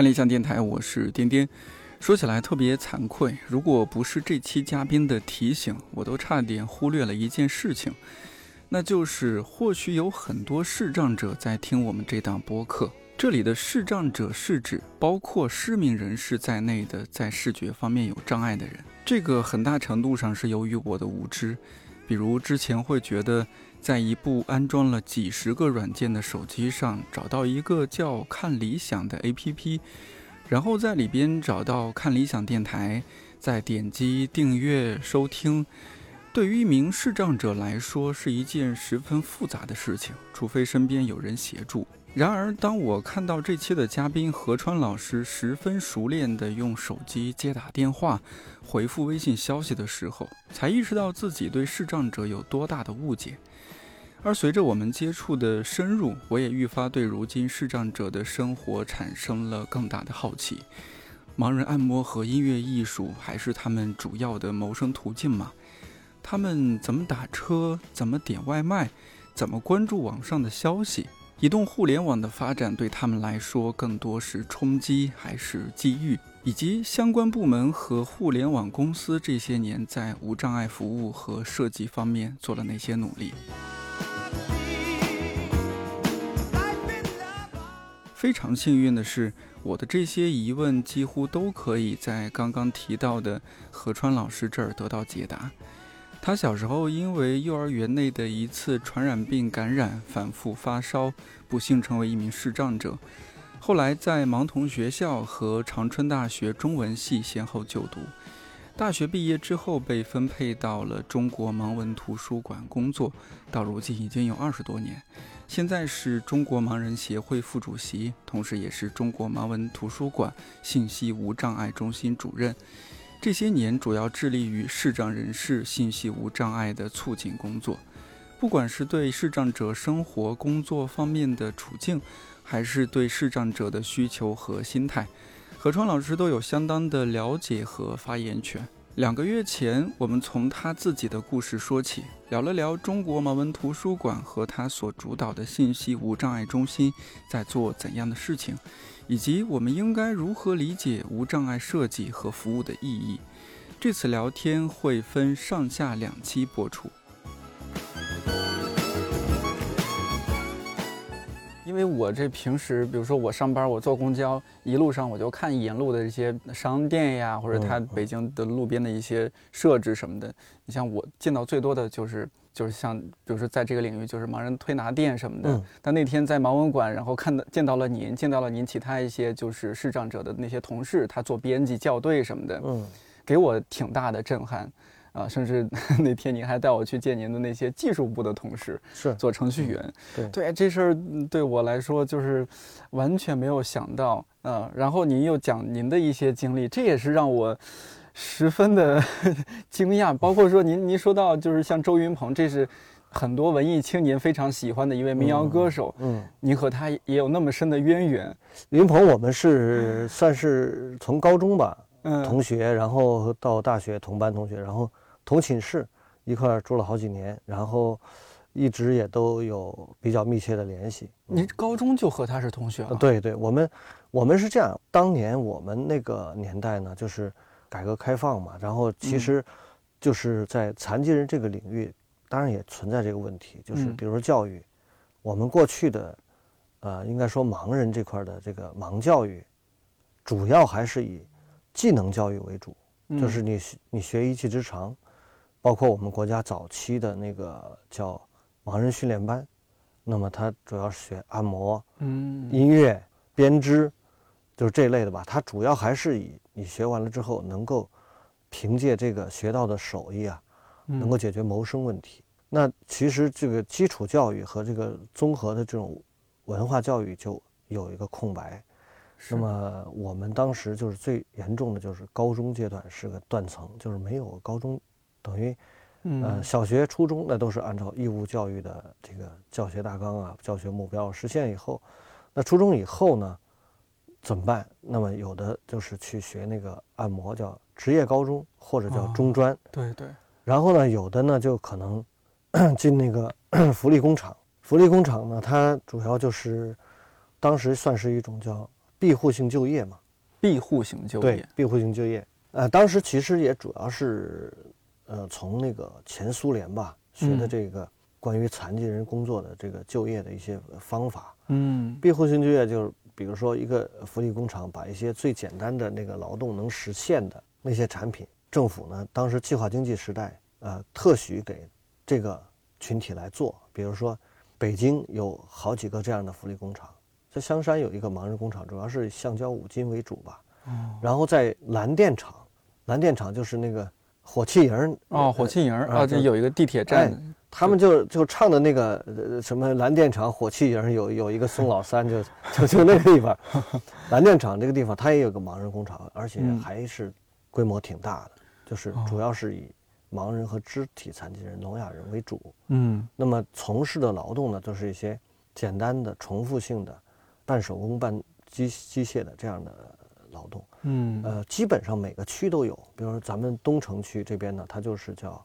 看理想电台，我是颠颠。说起来特别惭愧，如果不是这期嘉宾的提醒，我都差点忽略了一件事情，那就是或许有很多视障者在听我们这档播客。这里的视障者是指包括失明人士在内的在视觉方面有障碍的人。这个很大程度上是由于我的无知，比如之前会觉得在一部安装了几十个软件的手机上找到一个叫看理想的 APP，然后在里边找到看理想电台，再点击订阅收听，对于一名视障者来说是一件十分复杂的事情，除非身边有人协助。然而，当我看到这期的嘉宾何川老师十分熟练地用手机接打电话、回复微信消息的时候，才意识到自己对视障者有多大的误解。而随着我们接触的深入，我也愈发对如今视障者的生活产生了更大的好奇。盲人按摩和音乐艺术还是他们主要的谋生途径吗？他们怎么打车？怎么点外卖？怎么关注网上的消息？移动互联网的发展对他们来说更多是冲击还是机遇？以及相关部门和互联网公司这些年在无障碍服务和设计方面做了哪些努力？非常幸运的是，我的这些疑问几乎都可以在刚刚提到的何川老师这儿得到解答。他小时候因为幼儿园内的一次传染病感染，反复发烧，不幸成为一名视障者。后来在盲童学校和长春大学中文系先后就读。大学毕业之后被分配到了中国盲文图书馆工作，到如今已经有二十多年。现在是中国盲人协会副主席，同时也是中国盲文图书馆信息无障碍中心主任。这些年主要致力于视障人士信息无障碍的促进工作，不管是对视障者生活工作方面的处境，还是对视障者的需求和心态，何川老师都有相当的了解和发言权。两个月前，我们从他自己的故事说起，聊了聊中国盲文图书馆和他所主导的信息无障碍中心在做怎样的事情。以及我们应该如何理解无障碍设计和服务的意义？这次聊天会分上下两期播出。因为我这平时，比如说我上班，我坐公交，一路上我就看沿路的这些商店呀，或者它北京的路边的一些设置什么的。你像我见到最多的就是。就是像，比如说在这个领域，就是盲人推拿店什么的。但那天在盲文馆，然后看到见到了您，见到了您其他一些就是视障者的那些同事，他做编辑校对什么的，嗯，给我挺大的震撼啊！甚至 那天您还带我去见您的那些技术部的同事，是做程序员。对对，这事儿对我来说就是完全没有想到啊！然后您又讲您的一些经历，这也是让我。十分的 惊讶，包括说您您说到就是像周云鹏，这是很多文艺青年非常喜欢的一位民谣歌手。嗯，您和他也有那么深的渊源。云鹏，我们是算是从高中吧，同学，然后到大学同班同学，然后同寝室一块住了好几年，然后一直也都有比较密切的联系。您高中就和他是同学？对对，我们我们是这样，当年我们那个年代呢，就是。改革开放嘛，然后其实就是在残疾人这个领域，当然也存在这个问题，就是比如说教育，我们过去的，呃，应该说盲人这块的这个盲教育，主要还是以技能教育为主，就是你你学一技之长，包括我们国家早期的那个叫盲人训练班，那么它主要是学按摩、嗯，音乐、编织。就是这类的吧，它主要还是以你学完了之后，能够凭借这个学到的手艺啊，能够解决谋生问题。那其实这个基础教育和这个综合的这种文化教育就有一个空白。那么我们当时就是最严重的就是高中阶段是个断层，就是没有高中，等于，呃，小学、初中那都是按照义务教育的这个教学大纲啊、教学目标实现以后，那初中以后呢？怎么办？那么有的就是去学那个按摩，叫职业高中或者叫中专。对对。然后呢，有的呢就可能 进那个 福利工厂。福利工厂呢，它主要就是当时算是一种叫庇护性就业嘛，庇护性就对业，，庇护性就业。呃，当时其实也主要是，呃，从那个前苏联吧学的嗯这个关于残疾人工作的这个就业的一些方法。嗯庇护性就业就是，比如说一个福利工厂把一些最简单的那个劳动能实现的那些产品，政府呢当时计划经济时代，呃，特许给这个群体来做。比如说，北京有好几个这样的福利工厂，在香山有一个盲人工厂，主要是以橡胶五金为主吧。嗯然后在蓝电厂，蓝电厂就是那个火器营儿哦，火器营啊啊，这有一个地铁站，他们就就唱的那个呃什么蓝电厂火器营有有一个宋老三就 就就那个地方，蓝电厂这个地方它也有个盲人工厂，而且嗯。还是规模挺大的，就是哦。主要是以盲人和肢体残疾人、聋哑人为主。嗯。那么从事的劳动呢，都是一些简单的、重复性的、半手工、半机机械的这样的劳动。嗯。呃，基本上每个区都有，比如说咱们东城区这边呢，它就是叫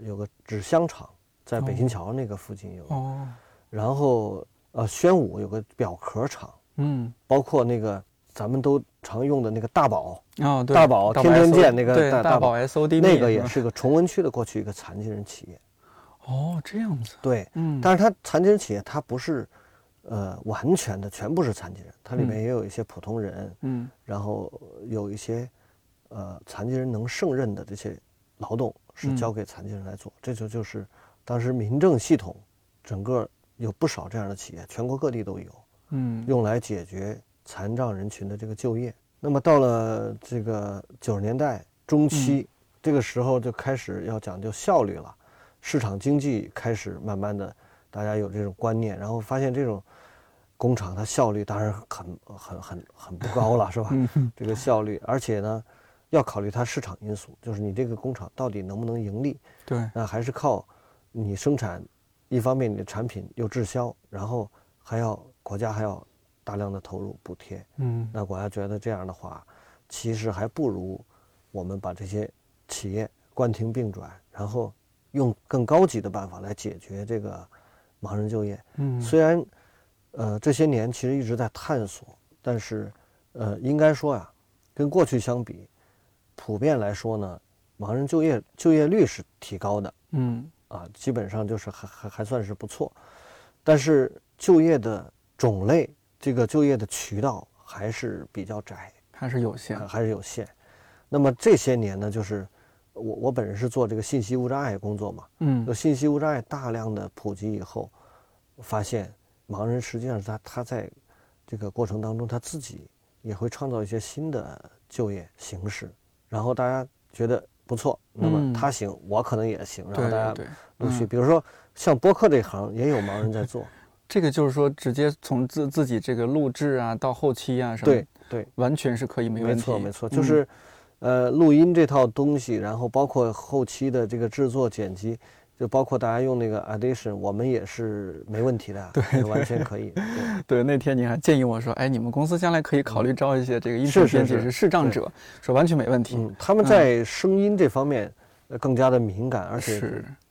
有个纸箱厂，在北新桥那个附近有，哦。然后呃宣武有个表壳厂，嗯。包括那个咱们都常用的那个大宝，哦对，大宝天天见那个大宝。SOD 那个。也是个崇文区的过去一个残疾人企业，哦这样子，对，嗯。但是它残疾人企业它不是呃完全的全部是残疾人，它里面嗯。也有一些普通人，嗯。然后有一些呃残疾人能胜任的这些劳动是嗯。交给残疾人来做，这就就是当时民政系统整个有不少这样的企业，全国各地都有，嗯。用来解决残障人群的这个就业。那么到了这个九十年代中期，嗯。这个时候就开始要讲究效率了，市场经济开始慢慢的大家有这种观念，然后发现这种工厂它效率当然很很很很不高了，是吧？嗯这个效率，而且呢，要考虑它市场因素，就是你这个工厂到底能不能盈利，对。那还是靠你生产，一方面你的产品又滞销，然后还要国家还要大量的投入补贴，嗯。那国家觉得这样的话，其实还不如我们把这些企业关停并转，然后用更高级的办法来解决这个盲人就业。嗯。虽然，呃，这些年其实一直在探索，但是，呃，应该说呀，跟过去相比，普遍来说呢，盲人就业就业率是提高的嗯。啊，基本上就是还还还算是不错，但是就业的种类，这个就业的渠道还是比较窄，还是有限还还是有限。那么这些年呢，就是我我本人是做这个信息无障碍工作嘛，嗯。有信息无障碍大量的普及以后，发现盲人实际上他他在这个过程当中他自己也会创造一些新的就业形式，然后大家觉得不错，那嗯。么他行，我可能也行，然后大家陆续，嗯。比如说像播客这一行也有盲人在做，这个就是说直接从自自己这个录制啊到后期啊什么，对，对，完全是可以没没问题，没错没错，嗯就是呃录音这套东西，然后包括后期的这个制作剪辑。就包括大家用那个 Audition，我们也是没问题的，对，完全可以。对 对，那天你还建议我说，哎，你们公司将来可以考虑招一些这个音是是是频编辑是视障者，说完全没问题。嗯，他们在声音这方面呃更加的敏感，而且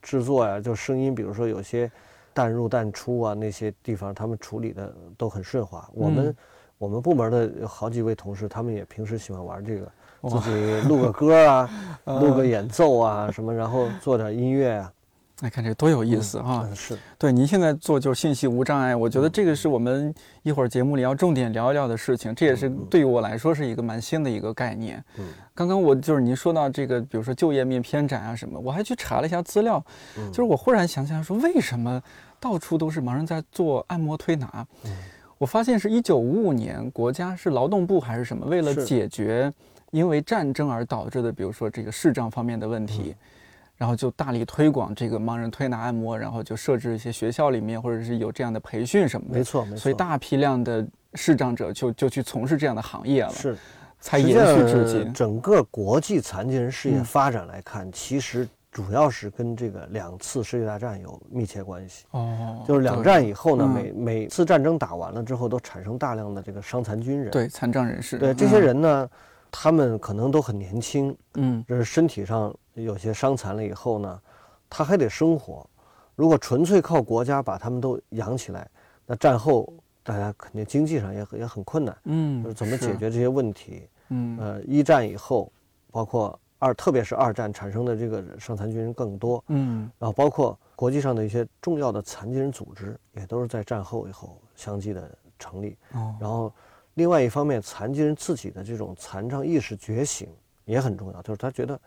制作呀、就声音，比如说有些淡入淡出啊，那些地方他们处理的都很顺滑。我们、嗯我们部门的有好几位同事，他们也平时喜欢玩这个，自己录个歌啊，呃录个演奏啊什么，然后做点音乐啊。哎，看这多有意思啊！嗯是，对，您现在做就是信息无障碍，我觉得这个是我们一会儿节目里要重点聊一聊的事情，这也是对于我来说是一个蛮新的一个概念。嗯刚刚我就是您说到这个，比如说就业面偏窄啊什么，我还去查了一下资料，嗯就是我忽然想起来说，为什么到处都是盲人在做按摩推拿？嗯我发现是一九五五年，国家是劳动部还是什么，为了解决因为战争而导致的，比如说这个视障方面的问题。嗯然后就大力推广这个盲人推拿按摩，然后就设置一些学校里面或者是有这样的培训什么的，没错没错。所以大批量的视障者就就去从事这样的行业了，是才延续至今。整个国际残疾人事业嗯发展来看，其实主要是跟这个两次世界大战有密切关系。哦，就是两战以后呢，嗯每每次战争打完了之后，都产生大量的这个伤残军人。对残障人士，对，这些嗯，人呢，他们可能都很年轻，嗯就是身体上有些伤残了以后呢，他还得生活。如果纯粹靠国家把他们都养起来，那战后大家肯定经济上也很也很困难，嗯，就是怎么解决这些问题。嗯，呃，一战以后，包括二，特别是二战产生的这个伤残军人更多，嗯，然后包括国际上的一些重要的残疾人组织，也都是在战后以后相继的成立。哦，然后，另外一方面，残疾人自己的这种残障意识觉醒也很重要，就是他觉得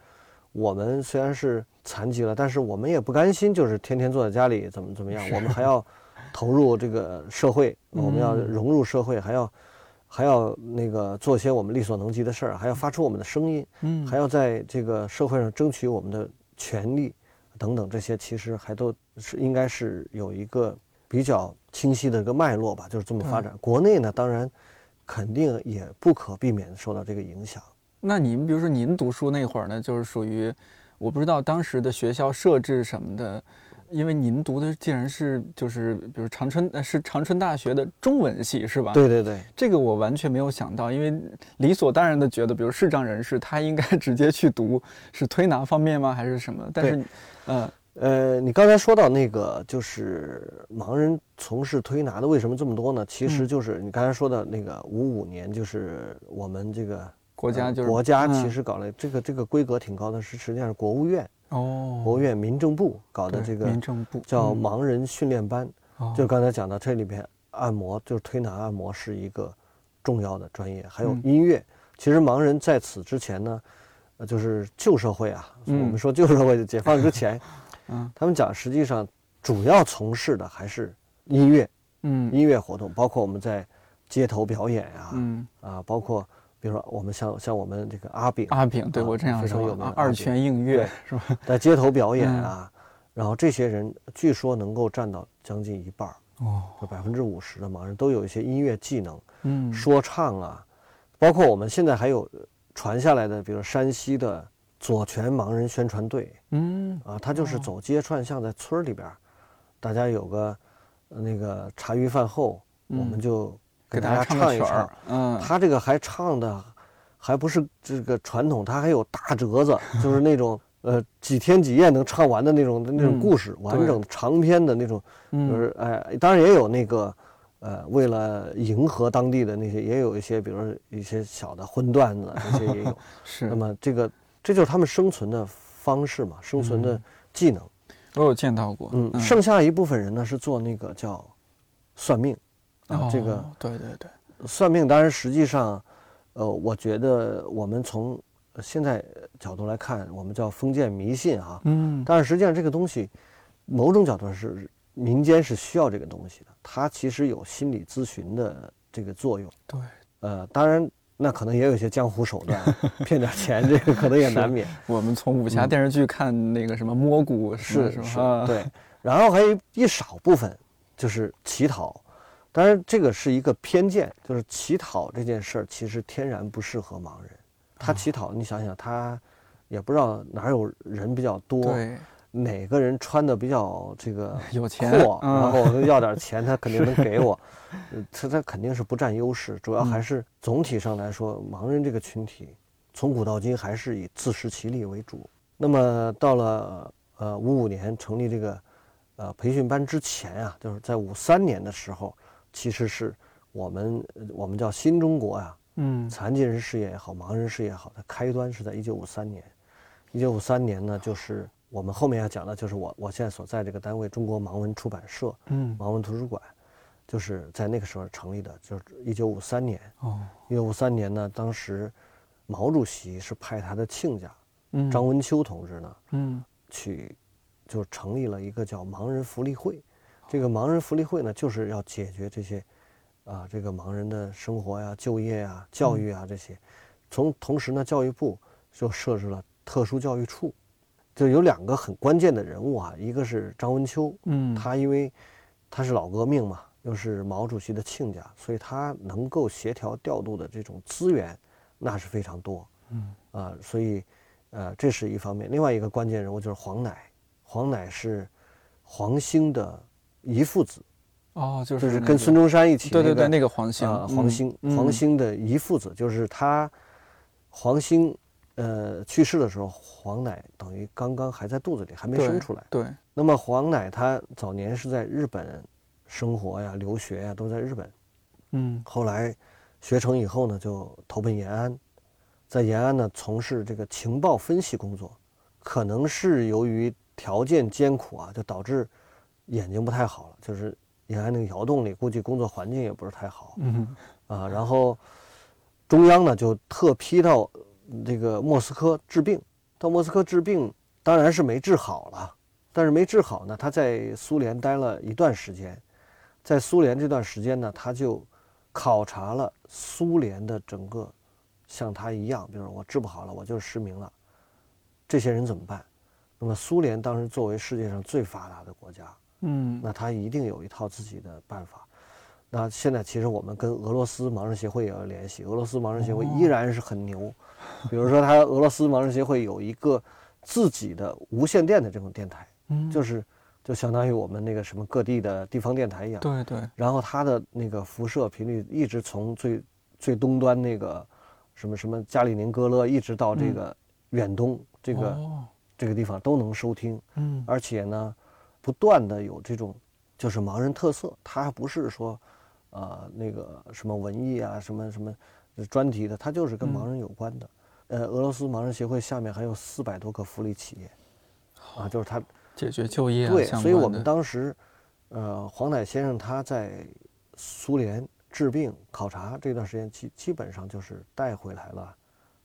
我们虽然是残疾了，但是我们也不甘心，就是天天坐在家里怎么怎么样，我们还要投入这个社会，我们要嗯融入社会，还要还要那个做些我们力所能及的事儿，还要发出我们的声音，嗯，还要在这个社会上争取我们的权利等等，这些其实还都是应该是有一个比较清晰的一个脉络吧，就是这么发展。国内呢，当然肯定也不可避免地受到这个影响。那您比如说您读书那会儿呢，就是属于我不知道当时的学校设置什么的，因为您读的竟然是就是比如长春呃是长春大学的中文系是吧？，对对对，这个我完全没有想到，因为理所当然的觉得，比如视障人士他应该 直接去读是推拿方面吗，还是什么？但是，呃呃，你刚才说到那个，就是盲人从事推拿的为什么这么多呢？其实嗯就是你刚才说的那个五五年，就是我们这个呃国家就是国家嗯。其实搞了这个这个规格挺高的，是实际上是国务院哦，国务院民政部搞的这个民政部嗯。叫盲人训练班。哦。就刚才讲到，这里边按摩就是推拿按摩是一个重要的专业，还有嗯。音乐。其实盲人在此之前呢，呃，就是旧社会啊，嗯。我们说旧社会解放之前，嗯。他们讲实际上主要从事的还是音乐嗯。音乐活动，包括我们在街头表演呀、嗯。啊，包括比如说我们像像我们这个阿炳阿炳，对啊我这样非常说有名二泉映月是吧？在街头表演嗯。啊，然后这些人据说能够占到将近一半儿。哦，就百分之五十的盲人都有一些音乐技能，嗯，说唱啊，包括我们现在还有传下来的，比如山西的左权盲人宣传队嗯。啊，他就是走街串巷，在村里边儿，大家有个呃那个茶余饭后，我们嗯就给大家家唱一曲儿嗯，他这个还唱的还不是这个传统，他还有大折子，就是那种呃几天几夜能唱完的那种那种嗯故事，完整长篇的那种。就嗯是哎，当然也有那个，呃，为了迎合当地的那些，也有一些，比如说一些小的荤段子，这些也有。是那，么这个这就是他们生存的方式嘛，生存的嗯技能。我有见到过，嗯，剩下一部分人呢是做那个叫算命啊，这个哦对对对，算命当然实际上，呃，我觉得我们从现在角度来看，我们叫封建迷信啊，嗯但是实际上这个东西，某种角度是民间是需要这个东西的，它其实有心理咨询的这个作用。对，呃，当然那可能也有一些江湖手段，骗点钱，这个可能也难免。我们从武侠嗯电视剧看那个什么摸骨是是吧？对。然后还有一少部分就是乞讨，当然这个是一个偏见，就是乞讨这件事儿其实天然不适合盲人。他乞讨，你想想他。也不知道哪儿有人比较多，对，哪个人穿的比较这个 有钱然后我要点钱，他肯定能给我，呃 他他肯定是不占优势，主要还是总体上来说，盲人这个群体从古到今还是以自食其力为主。那么到了呃五五年成立这个呃培训班之前啊，就是在五三年的时候，其实是我们呃我们叫新中国呀、嗯残疾人事业也好，盲人事业也好，它开端是在一九五三年。一九五三年呢，就是我们后面要讲的，就是我我现在所在这个单位中国盲文出版社、嗯盲文图书馆，就是在那个时候成立的，就是一九五三年。哦一九五三年呢，当时毛主席是派他的亲家嗯张文秋同志呢嗯去，就成立了一个叫盲人福利会。这个盲人福利会呢，就是要解决这些啊，这个盲人的生活呀、就业呀、教育啊这些。从同时呢，教育部就设置了特殊教育处，就有两个很关键的人物啊，一个是张文秋，嗯，他因为他是老革命嘛，又是毛主席的亲家，所以他能够协调调度的这种资源，那是非常多。嗯啊，所以呃，这是一方面。另外一个关键人物就是黄乃，黄乃是黄兴的姨父子，哦，就就是是那个跟孙中山一起、对对对，那那个黄兴啊，黄兴，嗯黄兴的姨父子，就是他，黄兴，呃，去世的时候，黄乃等于刚刚还在肚子里，还没生出来。对，那么黄乃他早年是在日本生活呀、留学呀，都在日本。嗯，后来学成以后呢，就投奔延安，在延安呢从事这个情报分析工作，可能是由于条件艰苦啊，就导致眼睛不太好了，就是你看那个窑洞里，估计工作环境也不是太好，嗯啊，然后中央呢就特批到这个莫斯科治病，到莫斯科治病当然是没治好了，但是没治好呢，他在苏联待了一段时间，在苏联这段时间呢，他就考察了苏联的整个，像他一样，比如说我治不好了，我就失明了，这些人怎么办？那么苏联当时作为世界上最发达的国家，嗯那他一定有一套自己的办法。那现在其实我们跟俄罗斯盲人协会也有联系，俄罗斯盲人协会依然是很牛。比如说，他俄罗斯盲人协会有一个自己的无线电的这种电台，嗯，就是就相当于我们那个什么各地的地方电台一样。对对，然后它的那个辐射频率一直从最最东端那个什么什么加里宁格勒，一直到这个远东这个、哦这个地方都能收听。嗯而且呢，不断的有这种就是盲人特色，它还不是说，呃，那个什么文艺啊，什么什么专题的，它就是跟盲人有关的。呃，俄罗斯盲人协会下面还有四百多个福利企业，啊，就是它解决就业啊对，所以我们当时，呃，黄乃先生他在苏联治病考察这段时间，基基本上就是带回来了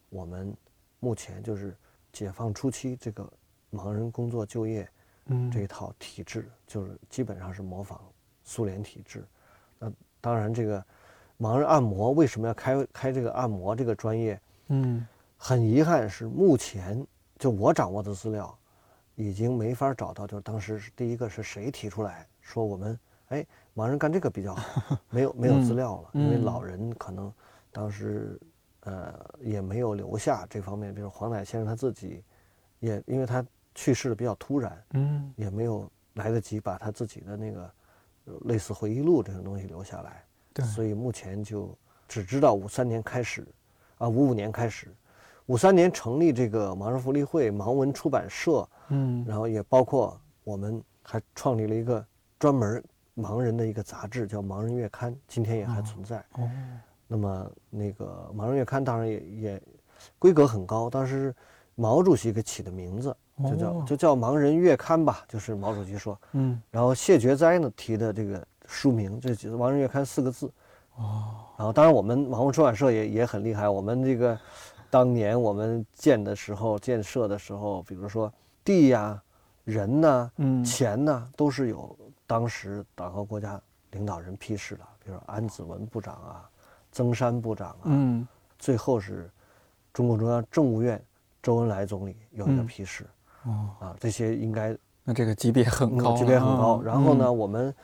我们目前就是解放初期这个盲人工作就业嗯这一套体制，就是基本上是模仿苏联体制。那当然，这个盲人按摩为什么要开开这个按摩这个专业？嗯很遗憾是目前就我掌握的资料，已经没法找到，就是当时是第一个是谁提出来说我们哎盲人干这个比较好，没有没有资料了，因为嗯老人可能当时呃也没有留下这方面，比如黄乃先生他自己也因为他去世的比较突然，嗯。也没有来得及把他自己的那个呃类似回忆录这种东西留下来，对。所以目前就只知道五三年开始，啊五五年开始，五三年成立这个盲人福利会盲文出版社，嗯。然后也包括我们还创立了一个专门盲人的一个杂志，叫《盲人月刊》，今天也还存在。哦。那么那个《盲人月刊》当然也也规格很高，当时毛主席给起的名字就叫、哦就叫《盲人月刊》吧，就是毛主席说。嗯然后谢觉哉呢提的这个书名，这就是《盲人月刊》四个字。哦然后当然我们盲文出版社也也很厉害，我们这个当年我们建的时候建设的时候，比如说地呀、人呐、嗯钱呐，都是有当时党和国家领导人批示的，比如说安子文部长啊、曾山部长啊，嗯最后是中共中央政务院周恩来总理有一个嗯批示、哦，啊，这些应该那这个级别很高级别很高。然后呢，嗯我们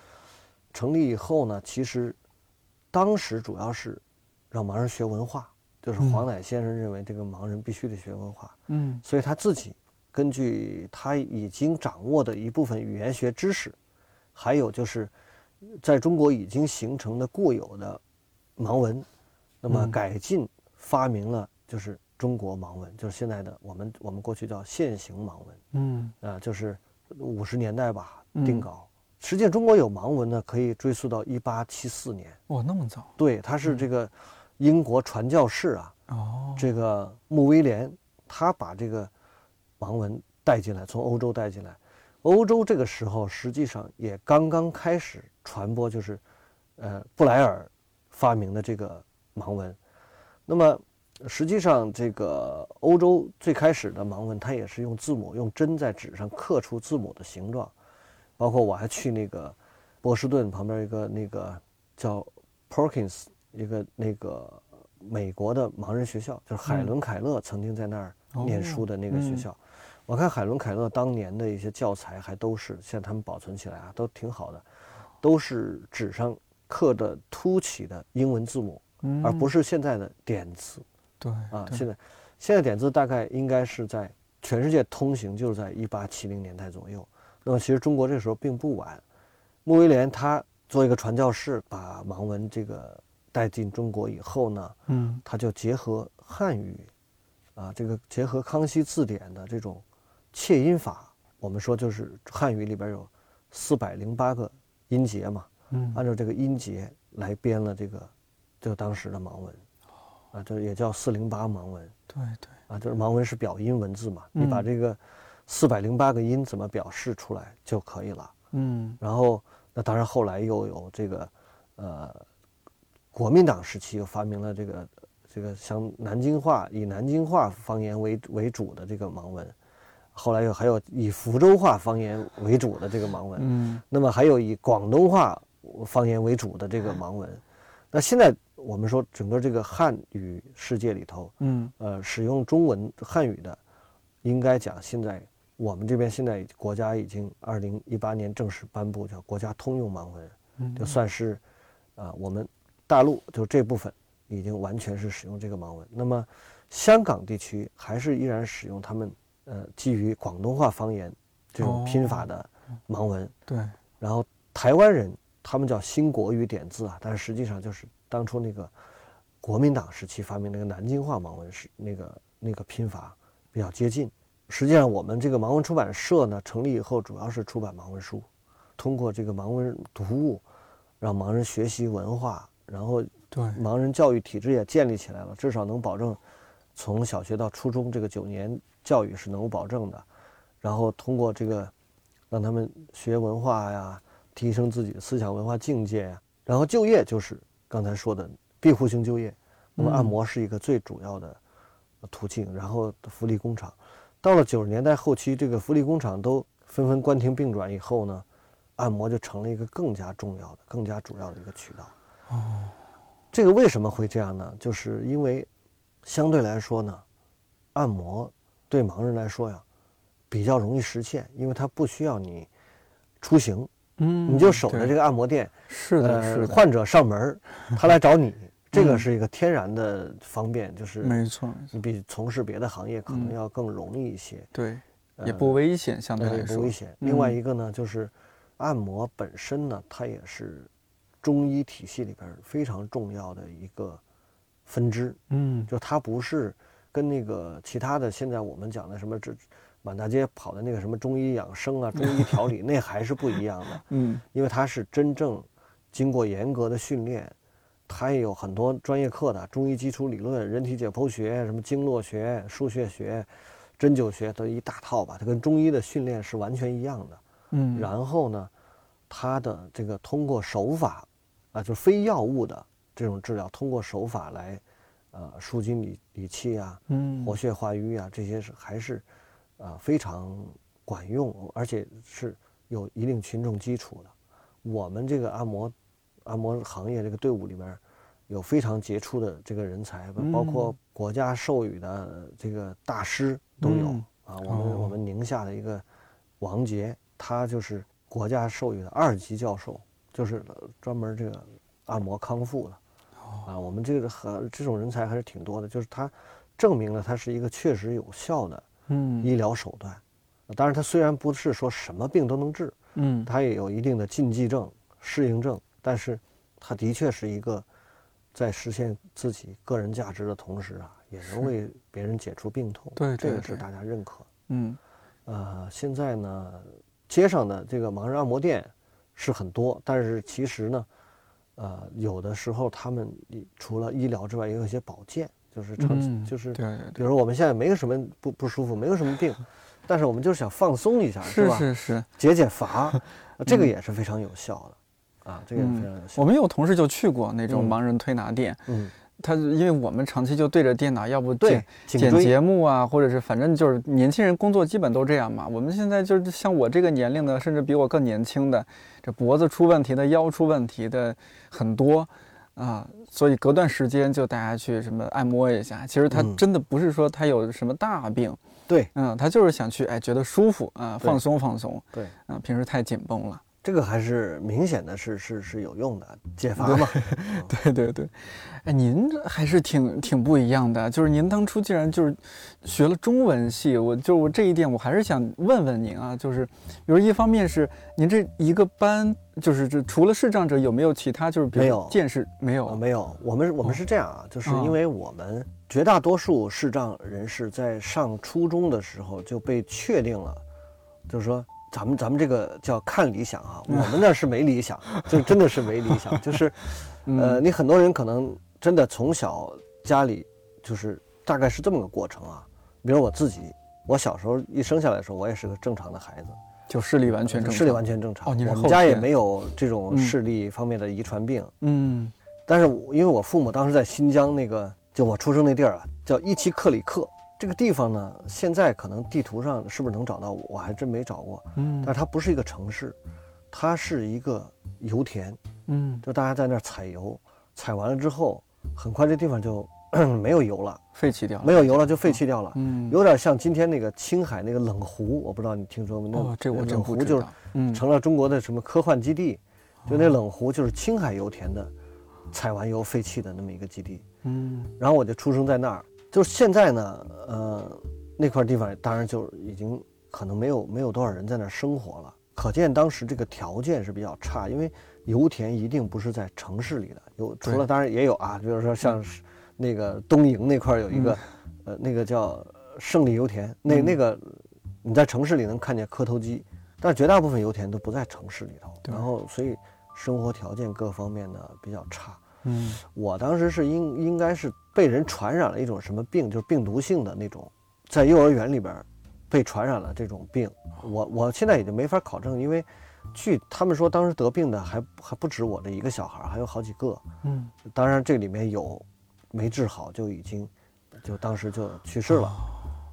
成立以后呢，其实当时主要是让盲人学文化，就是嗯。黄乃先生认为这个盲人必须得学文化，嗯。所以他自己根据他已经掌握的一部分语言学知识，还有就是在中国已经形成的固有的盲文，那么嗯。改进发明了就是中国盲文，就是现在的我们我们过去叫现行盲文。嗯啊，就是五十年代吧嗯定稿。实际上，中国有盲文呢，可以追溯到一八七四年。哇，那么早对，他是这个英国传教士啊，哦，这个穆威廉，他把这个盲文带进来，从欧洲带进来。欧洲这个时候实际上也刚刚开始传播，就是呃布莱尔发明的这个盲文。那么实际上，这个欧洲最开始的盲文，它也是用字母用针在纸上刻出字母的形状。包括我还去那个波士顿旁边一个那个叫 Perkins 一个那个美国的盲人学校，就是海伦凯勒曾经在那儿念书的那个学校。我看海伦凯勒当年的一些教材还都是现在他们保存起来啊，都挺好的，都是纸上刻的凸起的英文字母，而不是是现在的点字。对啊，对。现在现在点字大概应该是在全世界通行，就是在一八七零年代左右。那么其实中国这时候并不晚，穆威廉他做一个传教士，把盲文这个带进中国以后呢，嗯。他就结合汉语，啊，这个结合康熙字典的这种切音法，我们说就是汉语里边有四百零八个音节嘛，嗯。按照这个音节来编了这个就当时的盲文，啊，这也叫四零八盲文。对对，啊，就是盲文是表音文字嘛，你把这个四百零八个音怎么表示出来就可以了。嗯，然后那当然后来又有这个，呃，国民党时期又发明了这个这个像南京话以南京话方言为为主的这个盲文，后来又还有以福州话方言为主的这个盲文，嗯，那么还有以广东话方言为主的这个盲文，那现在我们说整个这个汉语世界里头，嗯，呃，使用中文汉语的，应该讲现在我们这边现在国家已经二零一八年正式颁布叫国家通用盲文，嗯就算是，啊、我们大陆就这部分已经完全是使用这个盲文。那么香港地区还是依然使用他们呃基于广东话方言这种拼法的盲文。对，然后台湾人他们叫新国语点字啊，但是实际上就是当初那个国民党时期发明那个南京话盲文是那个那个拼法比较接近。实际上，我们这个盲文出版社呢成立以后，主要是出版盲文书，通过这个盲文读物，让盲人学习文化，然后对，盲人教育体制也建立起来了，至少能保证从小学到初中这个九年教育是能够保证的。然后通过这个，让他们学文化呀，提升自己的思想文化境界呀。然后就业就是刚才说的庇护性就业，那么按摩是一个最主要的途径。然后福利工厂，到了九十年代后期，这个福利工厂都纷纷关停并转以后呢，按摩就成了一个更加重要的、更加主要的一个渠道。哦这个为什么会这样呢？就是因为相对来说呢，按摩对盲人来说呀，比较容易实现，因为它不需要你出行，嗯，你就守着这个按摩店，是的，是患者上门，他来找你，这个嗯。是一个天然的方便，就是没错，你比从事别的行业可能嗯。要更容易一些，对，呃也不危险，相对呃来说也不危险。另外嗯。一个呢，就是按摩本身呢，它也是中医体系里边非常重要的一个分支，嗯，就它不是跟那个其他的现在我们讲的什么这满大街跑的那个什么中医养生啊、中医调理，那还是不一样的。嗯，因为它是真正经过严格的训练，它也有很多专业课的中医基础理论、人体解剖学、什么经络学、腧穴学、针灸学都一大套吧。它跟中医的训练是完全一样的。嗯，然后呢，它的这个通过手法啊，就是非药物的这种治疗，通过手法来呃舒筋理理气啊，嗯，活血化瘀啊，这些是还是啊、非常管用，而且是有一定群众基础的。我们这个按摩按摩行业这个队伍里面有非常杰出的这个人才，包括嗯国家授予的这个大师都有、嗯啊。我们、哦我们宁夏的一个王杰，他就是国家授予的二级教授，就是专门这个按摩康复的。啊，我们这个和这种人才还是挺多的，就是他证明了他是一个确实有效的嗯，医疗手段。当然，它虽然不是说什么病都能治，嗯，它也有一定的禁忌症、适应症，但是它的确是一个在实现自己个人价值的同时啊，也能为别人解除病痛。对对这个是大家认可。嗯，呃，现在呢，街上的这个盲人按摩店是很多，但是其实呢，呃，有的时候他们除了医疗之外，也有一些保健，就是长、嗯就是，对对对，比如我们现在没有什么不不舒服，没有什么病，但是我们就是想放松一下，是吧？是是，解解乏，呃这个也是非常有效的，啊，这个也非常有效。我们有同事就去过那种嗯盲人推拿店，嗯，他因为我们长期就对着电脑，要不对剪，剪节目啊，或者是反正就是年轻人工作基本都这样嘛。我们现在就是像我这个年龄的，甚至比我更年轻的，这脖子出问题的、腰出问题的很多啊，所以隔段时间就大家去什么按摩一下。其实他嗯真的不是说他有什么大病，对嗯，他就是想去哎觉得舒服啊，放松放松对，啊，平时太紧绷了。这个还是明显的是是是有用的，解乏嘛。对对对，哎，您这还是挺挺不一样的，就是您当初既然就是学了中文系，我就我这一点我还是想问问您啊，就是比如一方面是您这一个班，就是这除了视障者有没有其他就是比如没有。见识没有啊，没有，我们我们是这样啊，就是哦因为我们绝大多数视障人士在上初中的时候就被确定了，就是说咱们咱们这个叫看理想啊，我们那是没理想，就真的是没理想，就是 呃，嗯你很多人可能真的从小家里就是大概是这么个过程啊。比如我自己，我小时候一生下来的时候，我也是个正常的孩子，就视力完全正常，视力完全正常。哦，你我们家也没有这种嗯。视力方面的遗传病。嗯。但是因为我父母当时在新疆那个，就我出生那地儿啊，叫伊奇克里克。这个地方呢，现在可能地图上是不是能找到，我还真没找过。嗯。但是它不是一个城市，它是一个油田，嗯，就大家在那儿采油，采完了之后，很快这地方就 没有油了，废弃掉了，没有油了就废弃掉了，嗯，有点像今天那个青海那个冷湖，我不知道你听说没？那哦，这我冷湖就是成了中国的什么科幻基地，就那冷湖就是青海油田的采完油废弃的那么一个基地。嗯然后我就出生在那儿。就是现在呢，呃，那块地方当然就已经可能没有没有多少人在那儿生活了。可见当时这个条件是比较差，因为油田一定不是在城市里的，有除了当然也有啊，比如说像是那个东营那块儿有一个，呃，那个叫胜利油田，那嗯那个你在城市里能看见磕头机，但绝大部分油田都不在城市里头，然后所以生活条件各方面呢比较差。嗯我当时是应应该是被人传染了一种什么病，就是病毒性的那种，在幼儿园里边被传染了这种病。我我现在已经没法考证，因为据他们说，当时得病的还还不止我这一个小孩，还有好几个。嗯，当然这里面有没治好就已经就当时就去世了，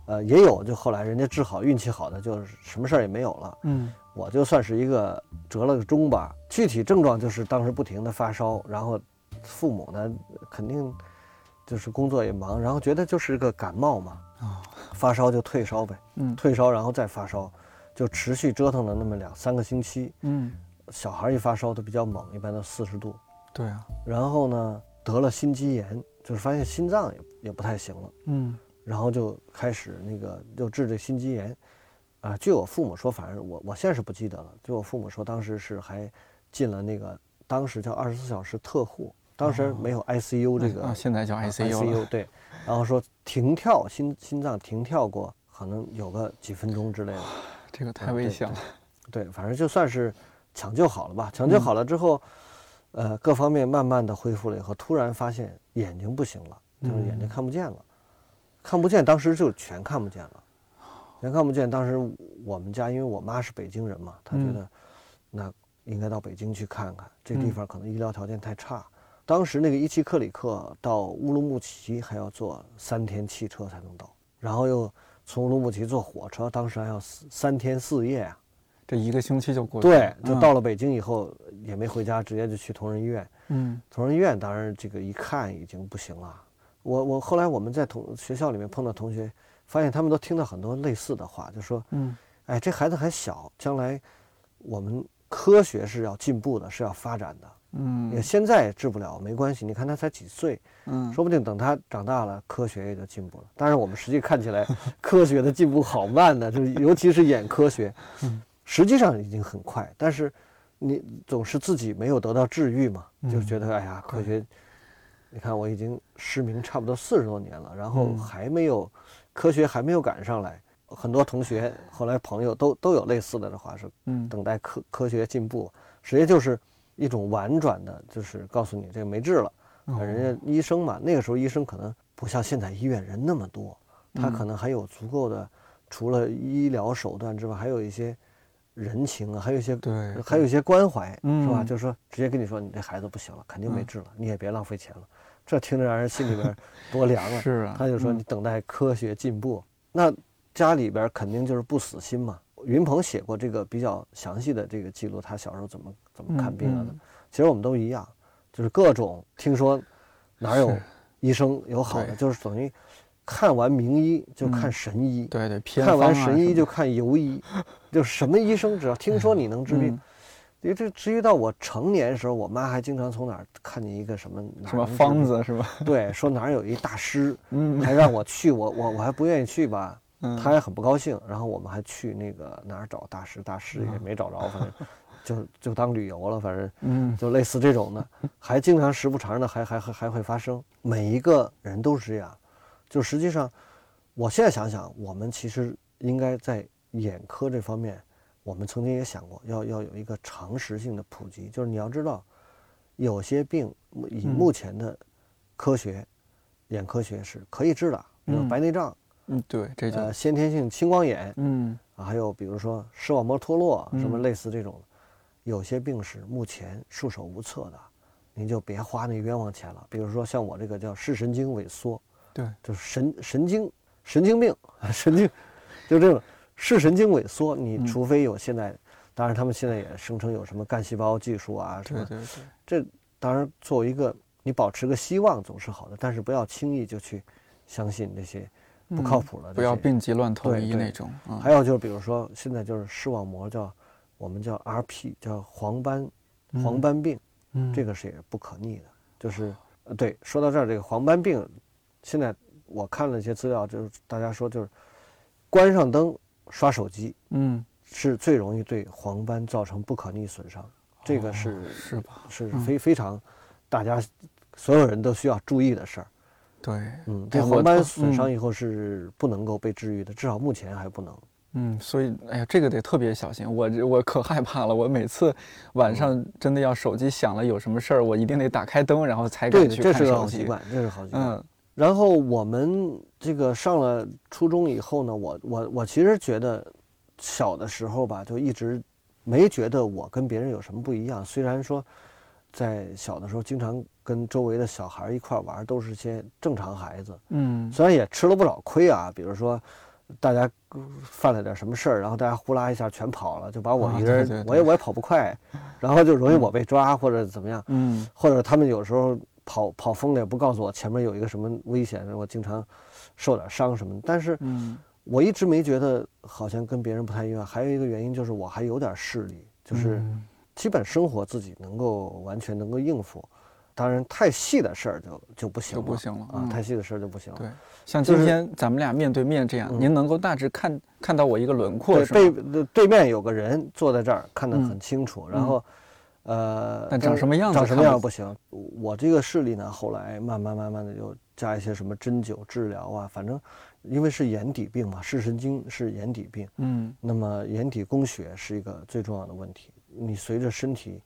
呃，也有就后来人家治好，运气好的就是什么事儿也没有了。嗯。我就算是一个折了个中吧。具体症状就是当时不停的发烧，然后父母呢肯定就是工作也忙，然后觉得就是个感冒嘛，啊发烧就退烧呗，嗯。退烧然后再发烧，就持续折腾了那么两三个星期。嗯，小孩一发烧都比较猛，一般都四十度，对啊，然后呢得了心肌炎，就是发现心脏也也不太行了。嗯然后就开始那个就治这心肌炎，啊，据我父母说，反正我我现在是不记得了。据我父母说，当时是还进了那个当时叫二十四小时特护，当时没有 ICU 这个、啊，现在叫 ICU 了，对，然后说停跳心心脏停跳过，可能有个几分钟之类的，这个太危险了，对，反正就算是抢救好了吧。抢救好了之后，呃，各方面慢慢的恢复了以后，突然发现眼睛不行了，就是眼睛看不见了，看不见，当时就全看不见了，全看不见。当时我们家因为我妈是北京人嘛，她觉嗯得那应该到北京去看看，这地嗯方可能医疗条件太差。当时那个伊奇克里克到乌鲁木齐还要坐三天汽车才能到，然后又从乌鲁木齐坐火车，当时还要四三天四夜啊。这一个星期就过去了，对，就嗯到了北京以后也没回家，直接就去同仁医院。嗯同仁医院当然这个一看已经不行了。我我后来我们在同学校里面碰到同学，发现他们都听到很多类似的话，就说嗯：“哎，这孩子还小，将来我们科学是要进步的，是要发展的。也嗯现在治不了没关系，你看他才几岁，嗯，说不定等他长大了，科学也就进步了。但是我们实际看起来，科学的进步好慢呢，就是尤其是眼科学，嗯实际上已经很快，但是你总是自己没有得到治愈嘛，就嗯觉得哎呀，科学，你看我已经失明差不多四十多年了，然后嗯还没有科学还没有赶上来。很多同学后来朋友都都有类似的这话，是嗯等待科科学进步，实际就是一种婉转的，就是告诉你这个没治了。哦人家医生嘛，那个时候医生可能不像现在医院人那么多，他嗯可能还有足够的，除了医疗手段之外，还有一些人情啊，还有一些对，还有一些关怀，是吧？嗯就是说直接跟你说，你这孩子不行了，肯定没嗯治了，你也别浪费钱了。这听着让人心里边 多凉啊！是啊，他就说嗯你等待科学进步，那家里边肯定就是不死心嘛。云鹏写过这个比较详细的这个记录，他小时候怎么怎么看病啊的。嗯其实我们都一样，就是各种听说哪有医生有好的，对就是等于看完名医就看嗯。神医，对对，偏看完神医就看游医，就是什么医生只要听说你能治病。嗯，因为这至于到我成年的时候，我妈还经常从哪儿看见一个什么什么方子是吧？对，说哪儿有一大师，嗯。还让我去，我我我还不愿意去吧，嗯，他也很不高兴。然后我们还去那个哪儿找大师，大师也嗯没找着，反正就就当旅游了，反正嗯。就类似这种的，还经常时不常的还还还还会发生。每一个人都是这样，就实际上，我现在想想，我们其实应该在眼科这方面，我们曾经也想过要要有一个常识性的普及，就是你要知道，有些病以嗯。目前的科学，眼科学是可以治的，比如白内障，嗯，对，这叫呃，先天性青光眼，嗯。啊还有比如说视网膜脱落，什么嗯。类似这种，有些病是目前束手无策的，您就别花那冤枉钱了。比如说像我这个叫视神经萎缩，对，就是神神经神经病，神经就这种视神经萎缩，你嗯。除非有现在，当然他们现在也声称有什么干细胞技术啊什么，对对。对，这当然作为一个你保持个希望总是好的，但是不要轻易就去相信那些不靠嗯谱的不要病急乱投医那种。啊。还有就是，比如说现在就是视网膜叫我们叫 RP，叫黄斑黄斑病，嗯。这个是也不可逆的。就是呃，对，说到这儿，这个黄斑病，现在我看了一些资料，就是大家说就是关上灯刷手机嗯，是最容易对黄斑造成不可逆损伤，这个是、哦是吧？是嗯非非常大家所有人都需要注意的事儿。对，嗯，哎我这黄斑损伤以后是不能够被治愈的，至少目前还不能。嗯，所以哎呀，这个得特别小心。我我可害怕了，我每次晚嗯上真的要手机响了有什么事儿，我一定得打开灯，然后才对，敢去这是个看手机。好习惯，这是好习惯。嗯然后我们这个上了初中以后呢，我我我其实觉得小的时候吧，就一直没觉得我跟别人有什么不一样。虽然说在小的时候经常跟周围的小孩一块玩，都是些正常孩子，嗯虽然也吃了不少亏啊，比如说。大家犯了点什么事儿，然后大家呼啦一下全跑了，就把我啊一个人，对对对我也我也跑不快，然后就容易我被抓或者怎么样。嗯或者他们有时候跑跑疯了也不告诉我前面有一个什么危险，我经常受点伤什么的。但是嗯我一直没觉得好像跟别人不太一样。还有一个原因就是我还有点视力，就是嗯基本生活自己能够完全能够应付。当然太细的事儿就就不行了，就不行了啊，嗯太细的事儿就不行了。对，像今天咱们俩面对面这样，嗯您能够大致看看到我一个轮廓对，是背吗？对面有个人坐在这儿，看得嗯很清楚。然后，呃，但长什么样子长什么样不行。我这个视力呢，后来慢慢慢慢的就加一些什么针灸治疗啊，反正因为是眼底病嘛，视神经是眼底病，嗯那么眼底供血是一个最重要的问题。你随着身体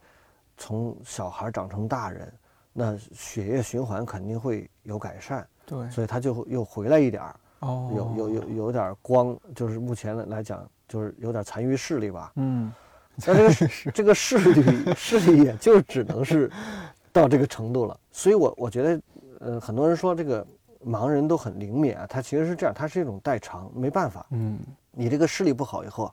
从小孩长成大人，那血液循环肯定会有改善，对所以他就会又回来一点儿。哦有有有有点光，就是目前来讲，就是有点残余视力吧。嗯 那这个视这个视力视力也就只能是到这个程度了。所以我我觉得，呃，很多人说这个盲人都很灵敏啊，他其实是这样，他是一种代偿，没办法，嗯你这个视力不好以后，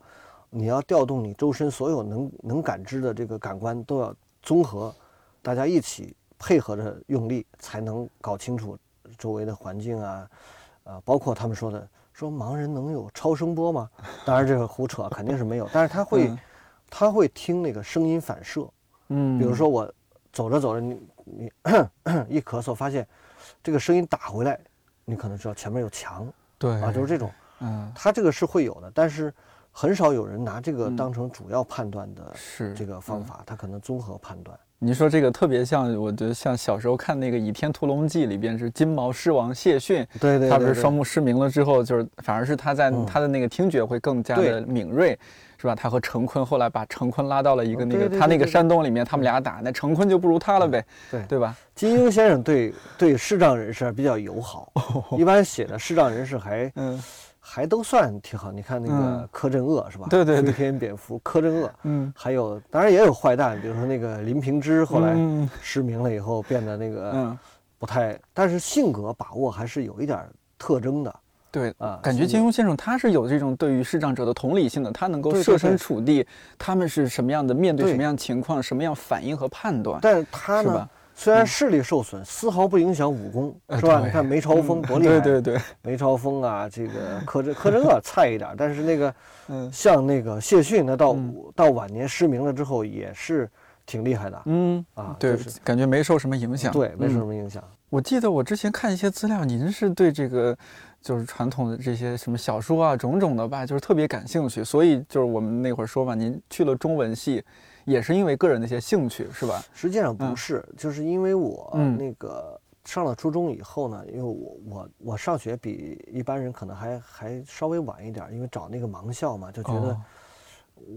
你要调动你周身所有能能感知的这个感官都要综合，大家一起配合着用力，才能搞清楚周围的环境啊，啊，包括他们说的说盲人能有超声波吗？当然这个胡扯，肯定是没有，但是他会、嗯他会听那个声音反射，嗯，比如说我走着走着，你你 一咳嗽，发现这个声音打回来，你可能知道前面有墙。对。啊，就是这种。嗯。他这个是会有的，但是很少有人拿这个嗯。当成主要判断的是。这个方嗯。法，他可能综合判断。你说这个特别像，我觉得像小时候看那个《倚天屠龙记》里边是金毛狮王谢逊，对对对，他不是双目失明了之后，就是反而是他在嗯。他的那个听觉会更加的敏锐，是吧？他和成坤后来把成坤拉到了一个那个他那个山洞里面，他们俩打，那成坤就不如他了呗，对对吧？金庸先生对对视障人士比较友好，一般写的视障人士还嗯还都算挺好。你看那个嗯柯镇恶是吧？对对对飞天蝙蝠柯镇恶，嗯，还有当然也有坏蛋，比如说那个林平之，后来嗯失明了以后变得那个嗯，不太，但是性格把握还是有一点特征的对。啊。感觉金庸先生他是有这种对于视障者的同理心的，他能够设身处地，他们是什么样的，面对对什么样的情况，什么样反应和判断，但是他呢，？虽然视力受损，丝毫不影响武功，呃是吧？对你看梅超风多厉害，嗯对对对，梅超风啊，这个柯震柯震恶菜一点，但是那个 嗯像那个谢逊，那到嗯到晚年失明了之后也是挺厉害的嗯啊，对就是，感觉没受什么影响，对，没受嗯什么影响。我记得我之前看一些资料，您是对这个就是传统的这些什么小说啊、种种的吧，就是特别感兴趣。所以就是我们那会儿说嘛，您去了中文系，也是因为个人的一些兴趣，是吧？实际上嗯不是，就是因为我嗯那个上了初中以后呢，因为我我我上学比一般人可能还还稍微晚一点，因为找那个盲校嘛，就觉得哦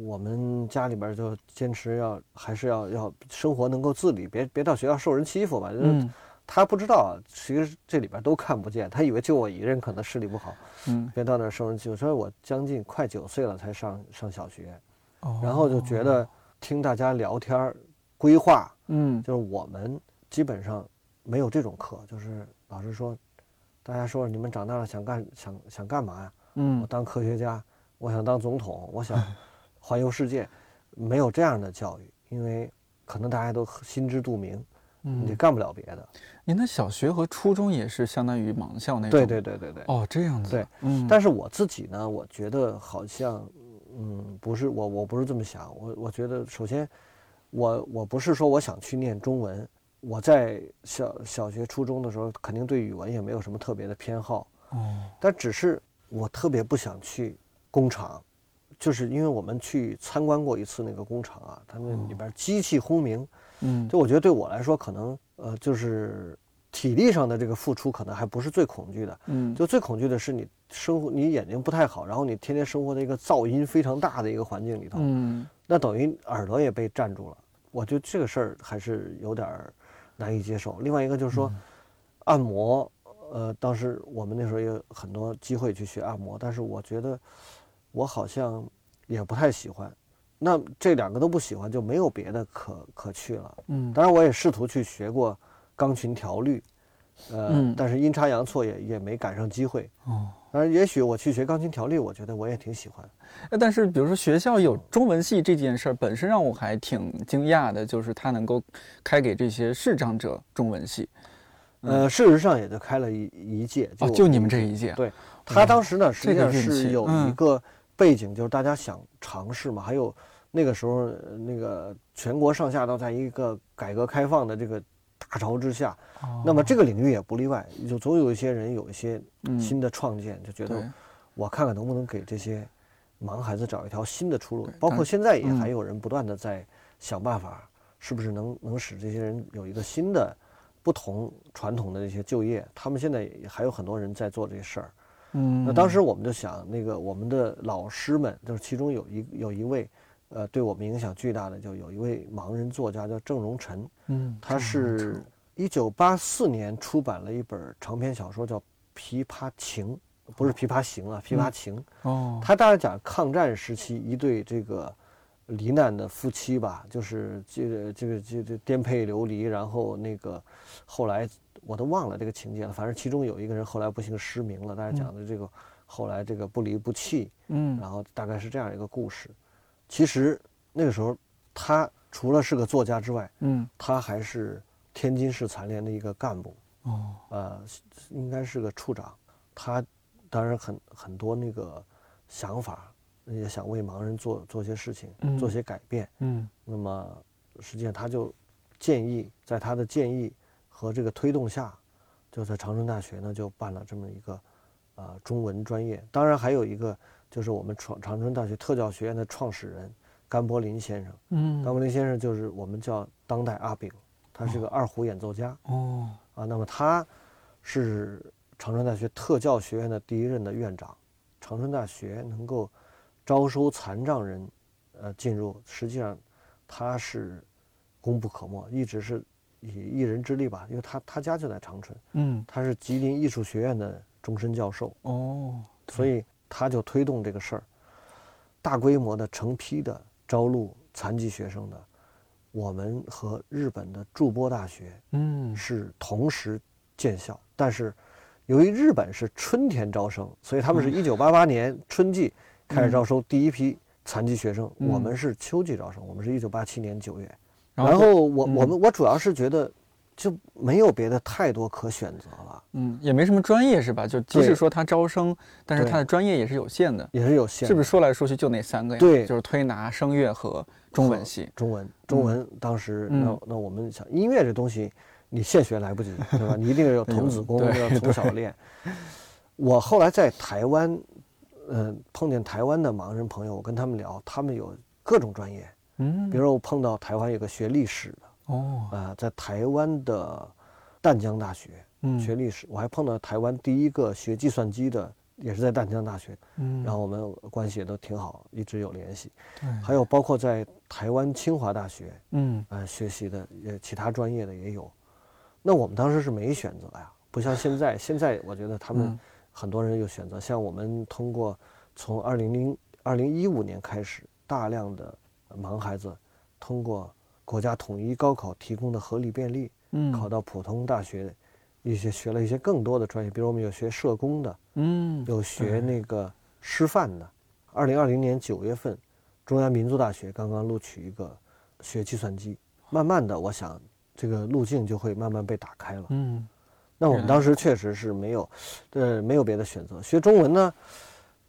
我们家里边就坚持要还是要要生活能够自理，别别到学校受人欺负吧。就是嗯他不知道啊，其实这里边都看不见，他以为就我一人可能视力不好，嗯，别到那儿受人欺负。说我将近快九岁了才上上小学，哦然后就觉得听大家聊天儿规划，嗯就是我们基本上没有这种课，就是老师说，大家说你们长大了想干想想干嘛呀？嗯我嗯当科学家，我想当总统，我想 环游世界，没有这样的教育，因为可能大家都心知肚明，你嗯，干不了别的。您的小学和初中也是相当于盲校那种？对对对对对。哦，这样子。对，嗯，但是我自己呢，我觉得好像，嗯，不是我我不是这么想，我我觉得首先，我我不是说我想去念中文，我在小小学初中的时候，肯定对语文也没有什么特别的偏好，哦，但只是我特别不想去工厂，就是因为我们去参观过一次那个工厂啊，他们里边机器轰鸣，嗯，就我觉得对我来说，可能呃就是体力上的这个付出，可能还不是最恐惧的。嗯，就最恐惧的是你生活，你眼睛不太好，然后你天天生活在一个噪音非常大的一个环境里头，嗯那等于耳朵也被占住了。我觉得这个事儿还是有点难以接受。另外一个就是说，按摩，呃，当时我们那时候也有很多机会去学按摩，但是我觉得我好像也不太喜欢。那这两个都不喜欢，就没有别的可可去了。嗯，当然，我也试图去学过钢琴调律，呃，嗯但是阴差阳错也也没赶上机会。哦。当然，也许我去学钢琴调律，我觉得我也挺喜欢。呃但是，比如说学校有中文系这件事儿，本身让我还挺惊讶的，就是他能够开给这些视障者中文系。呃，事实上也就开了一一届，哦，就你们这一届。对他当时呢，实际上是有一嗯个背景，就是大家想尝试嘛，还有那个时候呃那个全国上下都在一个改革开放的这个大潮之下，哦那么这个领域也不例外，就总有一些人有一些嗯新的创建，就觉得我看看能不能给这些盲孩子找一条新的出路。包括现在也嗯还有人不断的在想办法，是不是能能使这些人有一个新的、不同传统的这些就业？他们现在也还有很多人在做这事儿。嗯，那当时我们就想，那个我们的老师们，就是其中有一有一位，呃，对我们影响巨大的，就有一位盲人作家叫郑荣臣，嗯，他是一九八四年出版了一本长篇小说，叫《琵琶情》，不是《琵琶行》啊，《琵琶情》。哦，他大概讲抗战时期一对这个罹难的夫妻吧，就是这个这个这这颠沛流离，然后那个后来我都忘了这个情节了，反正其中有一个人后来不幸失明了，大家讲的这个后来这个不离不弃，嗯然后大概是这样一个故事。其实那个时候他除了是个作家之外，嗯他还是天津市残联的一个干部，哦，呃，应该是个处长。他当然很很多那个想法，也想为盲人做做些事情，嗯做些改变。嗯那么实际上他就建议，在他的建议和这个推动下，就在长春大学呢就办了这么一个呃中文专业。当然还有一个就是我们长长春大学特教学院的创始人甘柏林先生。嗯甘柏林先生就是我们叫当代阿炳，他是个二胡演奏家。哦，啊，那么他是长春大学特教学院的第一任的院长。长春大学能够招收残障人，呃，进入，实际上他是功不可没，一直是以一人之力吧，因为他他家就在长春，嗯他是吉林艺术学院的终身教授，哦，所以他就推动这个事儿，大规模的成批的招录残疾学生的，我们和日本的筑波大学嗯。是同时建校，但是由于日本是春天招生，所以他们是一九八八年春季开始招收第一批残疾学生，嗯。我们是秋季招生，我们是一九八七年九月。然然后我嗯。我们我主要是觉得就没有别的太多可选择了，嗯也没什么专业是吧？就即使说他招生，但是对他的专业也是有限的，也是有限的。是不是？说来说去就那三个呀？对就是推拿、声乐和中文系。中文，中文当时嗯那那我们想音乐这东西，你现学来不及，对吧？你一定要有童子功，要从小练。我后来在台湾，嗯，碰见台湾的盲人朋友，我跟他们聊，他们有各种专业，嗯比如说我碰到台湾有个学历史的，哦，啊，在台湾的淡江大学嗯。学历史，我还碰到台湾第一个学计算机的，也是在淡江大学，嗯，然后我们关系也都挺好，一直有联系。对，还有包括在台湾清华大学，嗯。呃，学习的也其他专业的也有，那我们当时是没选择呀，不像现在。现在我觉得他们嗯。很多人有选择，像我们通过从二零零二零一五年开始，大量的盲孩子通过国家统一高考提供的合理便利，嗯考到普通大学，一些学了一些更多的专业，比如我们有学社工的，嗯有学那个师范的。二零二零年九月份，中央民族大学刚刚录取一个学计算机，慢慢的，我想这个路径就会慢慢被打开了。嗯那我们当时确实是没有，呃，没有别的选择。学中文呢，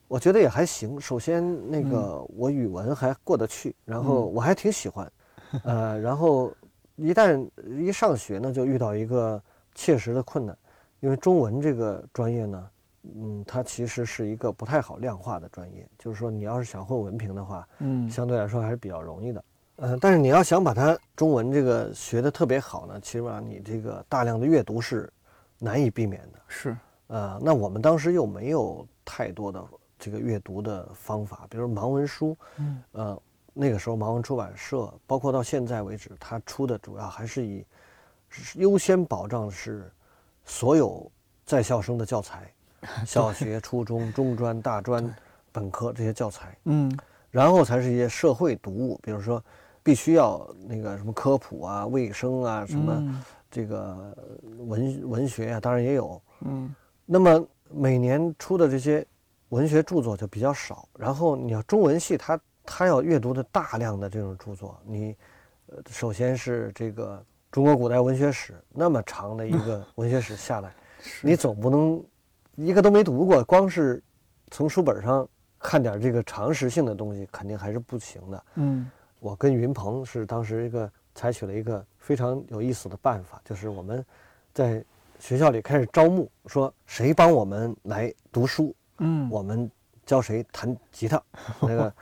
我觉得也还行。首先，那个我语文还过得去，然后我还挺喜欢，呃，然后一旦一上学呢，就遇到一个切实的困难，因为中文这个专业呢，嗯，它其实是一个不太好量化的专业，就是说你要是想混文凭的话，嗯。相对来说还是比较容易的。嗯、但是你要想把它中文这个学得特别好呢，起码你这个大量的阅读是难以避免的。是。呃，那我们当时又没有太多的这个阅读的方法，比如盲文书，嗯。呃，那个时候盲文出版社，包括到现在为止，它出的主要还是以优先保障是所有在校生的教材，小学、初中、中专、大专、本科这些教材，嗯然后才是一些社会读物，比如说必须要那个什么科普啊、卫生啊、什么嗯这个文文学啊，当然也有。嗯那么每年出的这些文学著作就比较少，然后你要中文系它，它要阅读的大量的这种著作，你呃首先是这个中国古代文学史那么长的一个 文学史下来，你总不能一个都没读过，光是从书本上看点这个常识性的东西，肯定还是不行的。嗯我跟云鹏是当时一个采取了一个非常有意思的办法，就是我们在学校里开始招募，说谁帮我们来读书，嗯我们教谁弹吉他。那个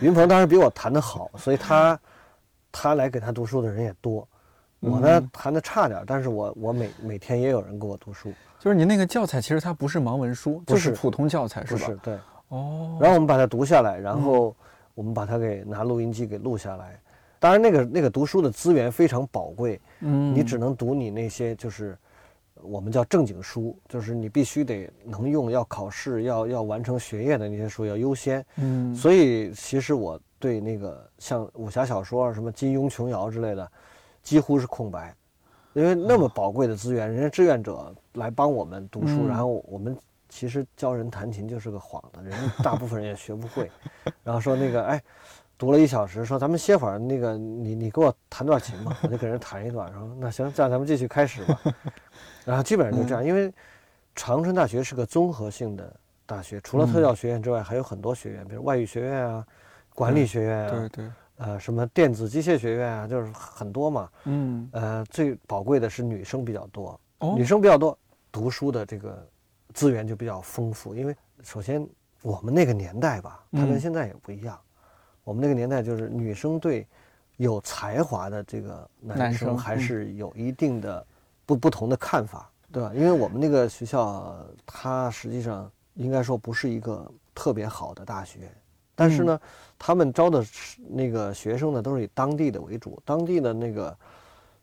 云鹏当时比我弹得好，所以他他来给他读书的人也多。我呢嗯弹的差点，但是我我每每天也有人给我读书，就是您那个教材其实它不是盲文书，就是是普通教材是吧？不是对。哦，然后我们把它读下来，然后我们把它给拿录音机给录下来。当然，那个那个读书的资源非常宝贵，嗯你只能读你那些就是我们叫正经书，就是你必须得能用，要考试，要要完成学业的那些书要优先。嗯所以其实我对那个像武侠小说啊，什么金庸、琼瑶之类的，几乎是空白，因为那么宝贵的资源，人家志愿者来帮我们读书，嗯然后我们其实教人弹琴就是个幌子，人家大部分人也学不会，然后说那个哎。读了一小时，说咱们歇会儿，那个你你给我弹段琴吧，我就给人弹一段，然后那行，这样咱们继续开始吧。然后基本上就这样，因为长春大学是个综合性的大学，除了特教学院之外，还有很多学院，比如外语学院啊、管理学院啊，对对，呃，什么电子机械学院啊，就是很多嘛。嗯呃，最宝贵的是女生比较多，哦女生比较多，读书的这个资源就比较丰富。因为首先我们那个年代吧，它跟嗯现在也不一样。我们那个年代就是女生对有才华的这个男男生生还嗯是有一定的不不同的看法，对吧？因为我们那个学校，它实际上应该说不是一个特别好的大学，但是呢，他们招的是那个学生呢都是以当地的为主，当地的那个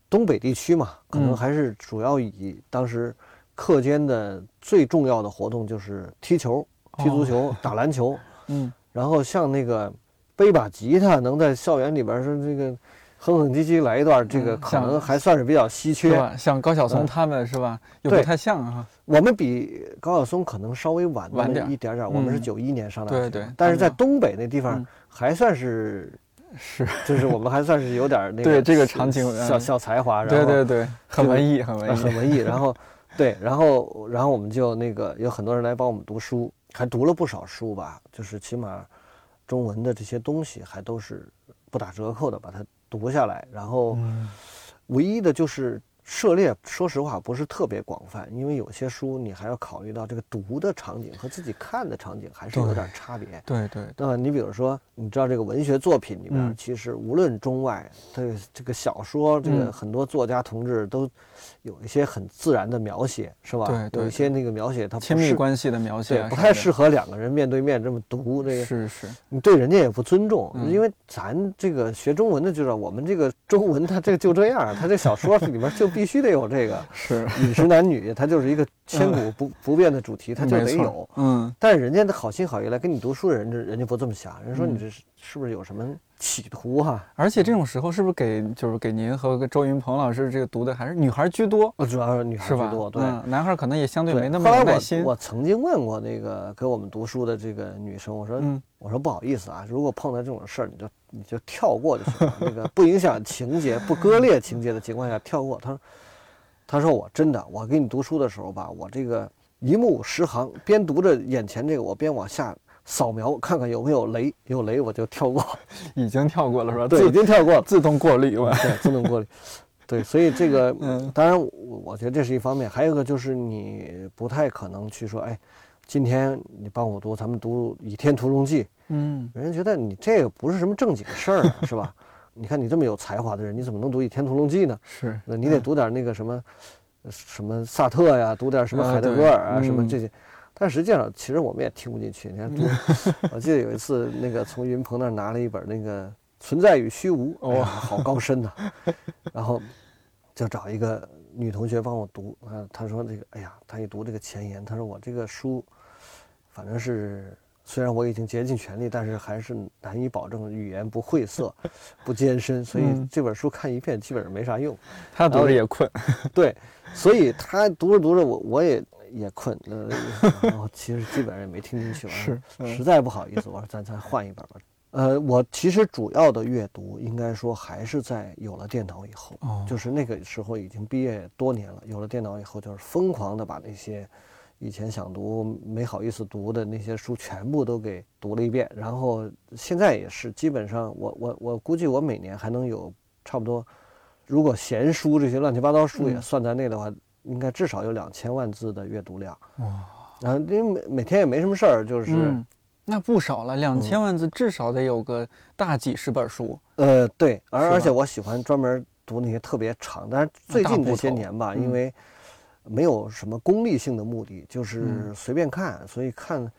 东北地区嘛，可能嗯还是主要以当时课间的最重要的活动就是踢球、踢足球、打篮球，嗯然后像那个背把吉他能在校园里边说这个哼哼唧唧来一段，这个可能还算是比较稀缺。像高晓松嗯他们是吧？又不对太像啊。我们比高晓松可能稍微晚晚点儿一点点儿，我们是嗯九一年上大学，对对但是在东北那地方嗯还算是，是，就是我们还算是有点儿那 个对这个场景小嗯小才华，然对后对对，很这个文艺，很文艺，呃很文艺。然后，对，然后然后我们就那个有很多人来帮我们读书，还读了不少书吧，就是起码中文的这些东西还都是不打折扣的把它读下来。然后嗯唯一的就是涉猎，说实话不是特别广泛，因为有些书你还要考虑到这个读的场景和自己看的场景还是有点差别。对对，那么你比如说，你知道这个文学作品里边，嗯其实无论中外，它这个小说，这个嗯很多作家同志都有一些很自然的描写，是吧？对对有一些那个描写，它不亲密关系的描写对，啊，不太适合两个人面对面这么读。这个是是，你对人家也不尊重，嗯因为咱这个学中文的就知道，我们这个中文它这个就这样，它这小说里面就必必须得有这个。是饮食男女，它就是一个千古不不变的主题，它就得有。嗯，但是人家的好心好意来跟你读书的人，人家不这么想，人说你这是是不是有什么？企图哈，而且这种时候是不是给就是给您和周云鹏老师这个读的还是女孩居多？主要是女孩居多，对，男孩可能也相对没那么耐心。我曾经问过那个给我们读书的这个女生，我说，我说不好意思啊，如果碰到这种事儿，你就你就跳过就行了，那个不影响情节、不割裂情节的情况下跳过。他说，他说我真的，我给你读书的时候吧，我这个一目十行，边读着眼前这个，我边往下。扫描看看有没有雷，有雷我就跳过，已经跳过了是吧？对，已经跳过了，自动过滤，对，自动过滤。对，所以这个，嗯，当然，我我觉得这是一方面，还有一个就是你不太可能去说，哎，今天你帮我读，咱们读《倚天屠龙记》，嗯，人家觉得你这个不是什么正经事儿，是吧？你看你这么有才华的人，你怎么能读《倚天屠龙记》呢？是，那你得读点那个什么，什么萨特呀，读点什么海德格尔啊，什么这些。但实际上，其实我们也听不进去。你看，我记得有一次，那个从云鹏那儿拿了一本那个《存在与虚无》，哇，好高深呐。然后就找一个女同学帮我读啊。她说：“这个，哎呀，她一读这个前言，她说我这个书，反正是虽然我已经竭尽全力，但是还是难以保证语言不晦涩、不艰深，所以这本书看一遍基本上没啥用。”她读着也困。对，所以她读着读着，我我也。也困，呃，然后其实基本上也没听进去，是，实在不好意思，我说咱再换一本吧。呃，我其实主要的阅读应该说还是在有了电脑以后，就是那个时候已经毕业多年了，有了电脑以后就是疯狂的把那些以前想读没好意思读的那些书全部都给读了一遍，然后现在也是基本上我我我估计我每年还能有差不多，如果闲书这些乱七八糟书也算在内的话。应该至少有两千万字的阅读量哇！然后因为每每天也没什么事儿，就是那不少了，两千万字至少得有个大几十本书。呃，对，而而且我喜欢专门读那些特别长，但是最近这些年吧，因为没有什么功利性的目的，就是随便看，所以看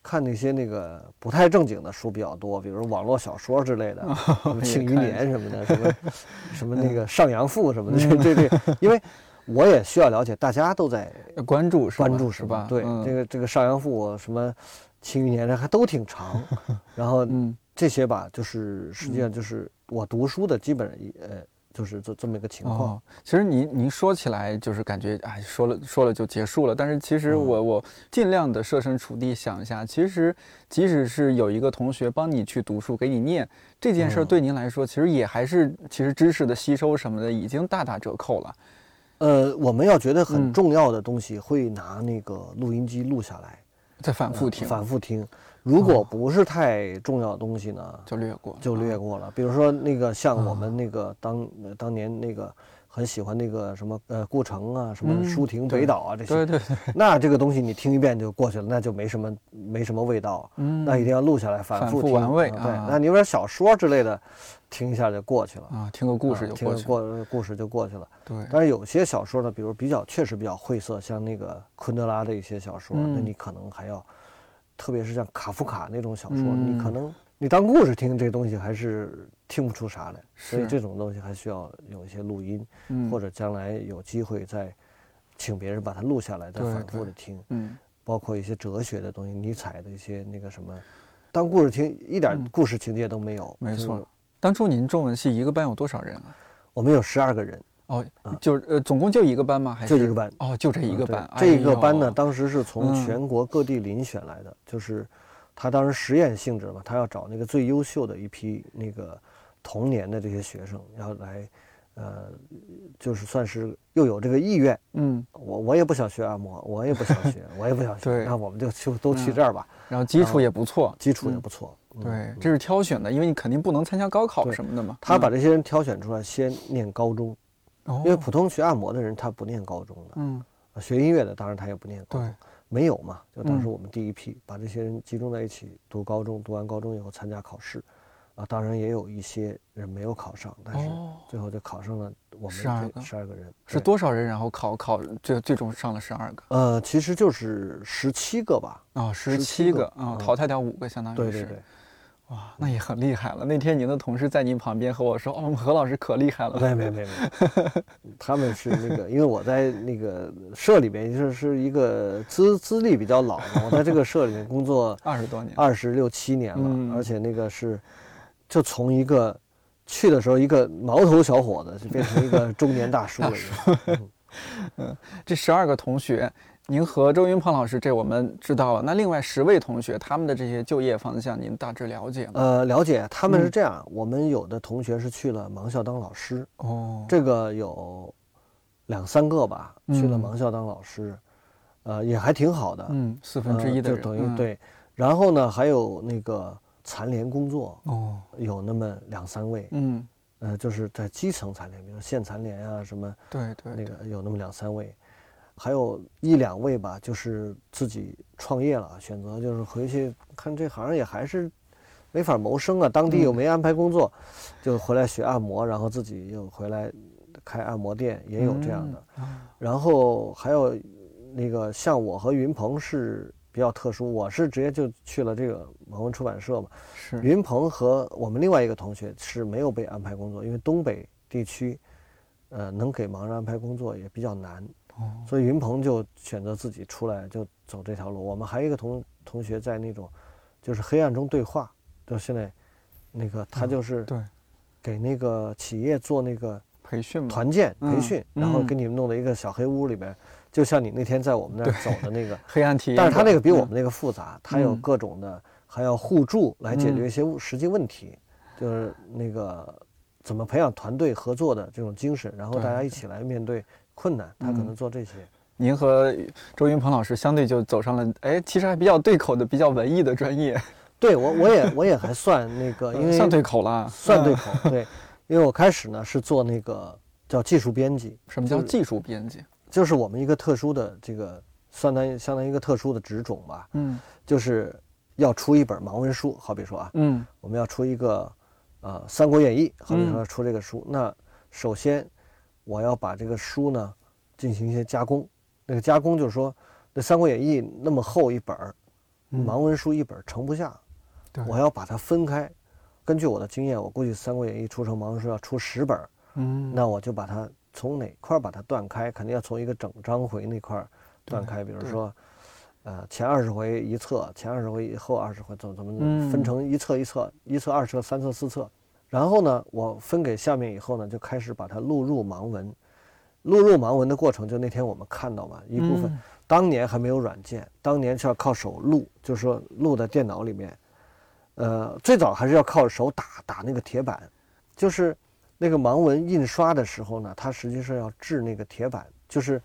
看那些那个不太正经的书比较多，比如网络小说之类的，庆余年》什么的，什么什么那个《上阳赋》什么的，这这这，因为。我也需要了解，大家都在关注，关注是吧？对，这个这个《上阳赋》什么《庆余年》的还都挺长，然后这些吧，就是实际上就是我读书的基本呃，就是这这么一个情况。其实您您说起来就是感觉哎，说了说了就结束了，但是其实我我尽量的设身处地想一下，其实即使是有一个同学帮你去读书给你念这件事儿，对您来说其实也还是其实知识的吸收什么的已经大打折扣了。呃，我们要觉得很重要的东西，会拿那个录音机录下来，再反复听，反复听。如果不是太重要的东西呢，就略过，就略过了。比如说那个像我们那个当当年那个。很喜欢那个什么呃顾城啊，什么舒婷北岛啊这些，对对对。那这个东西你听一遍就过去了，那就没什么没什么味道。嗯，那一定要录下来，反复听。玩味对，那你有点小说之类的，听一下就过去了啊，听个故事就过去了。过故事就过去了。对。但是有些小说呢，比如比较确实比较晦涩，像那个昆德拉的一些小说，那你可能还要，特别是像卡夫卡那种小说，你可能。你当故事听这东西还是听不出啥来，所以这种东西还需要有一些录音，或者将来有机会再请别人把它录下来，再反复的听。嗯，包括一些哲学的东西，尼采的一些那个什么，当故事听一点故事情节都没有。没错。当初您中文系一个班有多少人啊？我们有十二个人。哦，就是呃，总共就一个班吗？还是就一个班？哦，就这一个班。这一个班呢，当时是从全国各地遴选来的，就是。他当时实验性质嘛，他要找那个最优秀的一批那个童年的这些学生，然后来，呃，就是算是又有这个意愿。嗯，我我也不想学按摩，我也不想学，我也不想学。对，那我们就就都去这儿吧。然后基础也不错，基础也不错。对，这是挑选的，因为你肯定不能参加高考什么的嘛。他把这些人挑选出来，先念高中，因为普通学按摩的人他不念高中的。嗯，学音乐的当然他也不念高中。没有嘛？就当时我们第一批把这些人集中在一起读高中，读完高中以后参加考试，啊，当然也有一些人没有考上，但是最后就考上了。我们十二个，十二个人是多少人？然后考考最最终上了十二个。呃，其实就是十七个吧。啊，十七个啊，淘汰掉五个，相当于是。对对对。哇，那也很厉害了。那天您的同事在您旁边和我说：“哦，我们何老师可厉害了。”没没没没，他们是那个，因为我在那个社里面就是一个资资历比较老嘛，我在这个社里面工作二十多年，二十六七年了，嗯而且那个是就从一个去的时候一个毛头小伙子，就变成一个中年大叔了。嗯这十二个同学，您和周云鹏老师这我们知道了。那另外十位同学，他们的这些就业方向，您大致了解吗？呃，了解，他们是嗯这样，我们有的同学是去了盲校当老师，哦，这个有两三个吧，去了嗯盲校当老师，呃，也还挺好的。嗯，四分之一的就等于、嗯。对。然后呢，还有那个残联工作，哦，有那么两三位，嗯，呃，就是在基层残联，比如县残联啊什么，对对对，那个有那么两三位，还有一两位吧，就是自己创业了，选择就是回去看这行也还是没法谋生啊，当地又嗯。没安排工作，就回来学按摩，然后自己又回来开按摩店，也有这样的。然后还有那个像我和云鹏是比较特殊，我是直接就去了这个盲文出版社嘛。是，云鹏和我们另外一个同学是没有被安排工作，因为东北地区，呃，能给盲人安排工作也比较难，哦，所以云鹏就选择自己出来就走这条路。我们还有一个同同学在那种，就是黑暗中对话，就现在，那个他嗯就是对，给那个企业做那个培训嘛，团建嗯培训，然后嗯给你们弄到一个小黑屋里边，就像你那天在我们那儿走的那个，黑暗体验。但是他那个比我嗯们那个复杂，他有嗯各种的，还要互助来解决嗯一些实际问题，就是那个怎么培养团队合作的这种精神，然后大家一起来面对困难，他可能嗯做这些。您和周云鹏老师相对就走上了，哎，其实还比较对口的、比较文艺的专业，对我我也我也还算那个，因为算对口了。嗯。算对口，对，因为我开始呢是做那个叫技术编辑，什么叫技术编辑？就是我们一个特殊的这个相当于相当于一个特殊的职种吧，嗯。就是要出一本盲文书，好比说啊，嗯。我们要出一个呃《三国演义》，好比说嗯。要出这个书，那首先我要把这个书呢进行一些加工。那个加工就是说，那《三国演义》那么厚一本儿，嗯。盲文书一本儿盛不下，对。我要把它分开。根据我的经验，我估计《三国演义》出成盲文书要出十本儿，嗯，那我就把它从哪块儿把它断开，肯定要从一个整章回那块儿断开，比如说，呃，前二十回一册，前二十回后二十回怎么怎么嗯。分成一册一册，一册二册三册四册，然后呢，我分给下面以后呢，就开始把它录入盲文。录入盲文的过程，就那天我们看到嘛，一部分嗯。当年还没有软件，当年是要靠手录，就是说录在电脑里面。呃，最早还是要靠手打打那个铁板，就是那个盲文印刷的时候呢，它实际上要制那个铁板，就是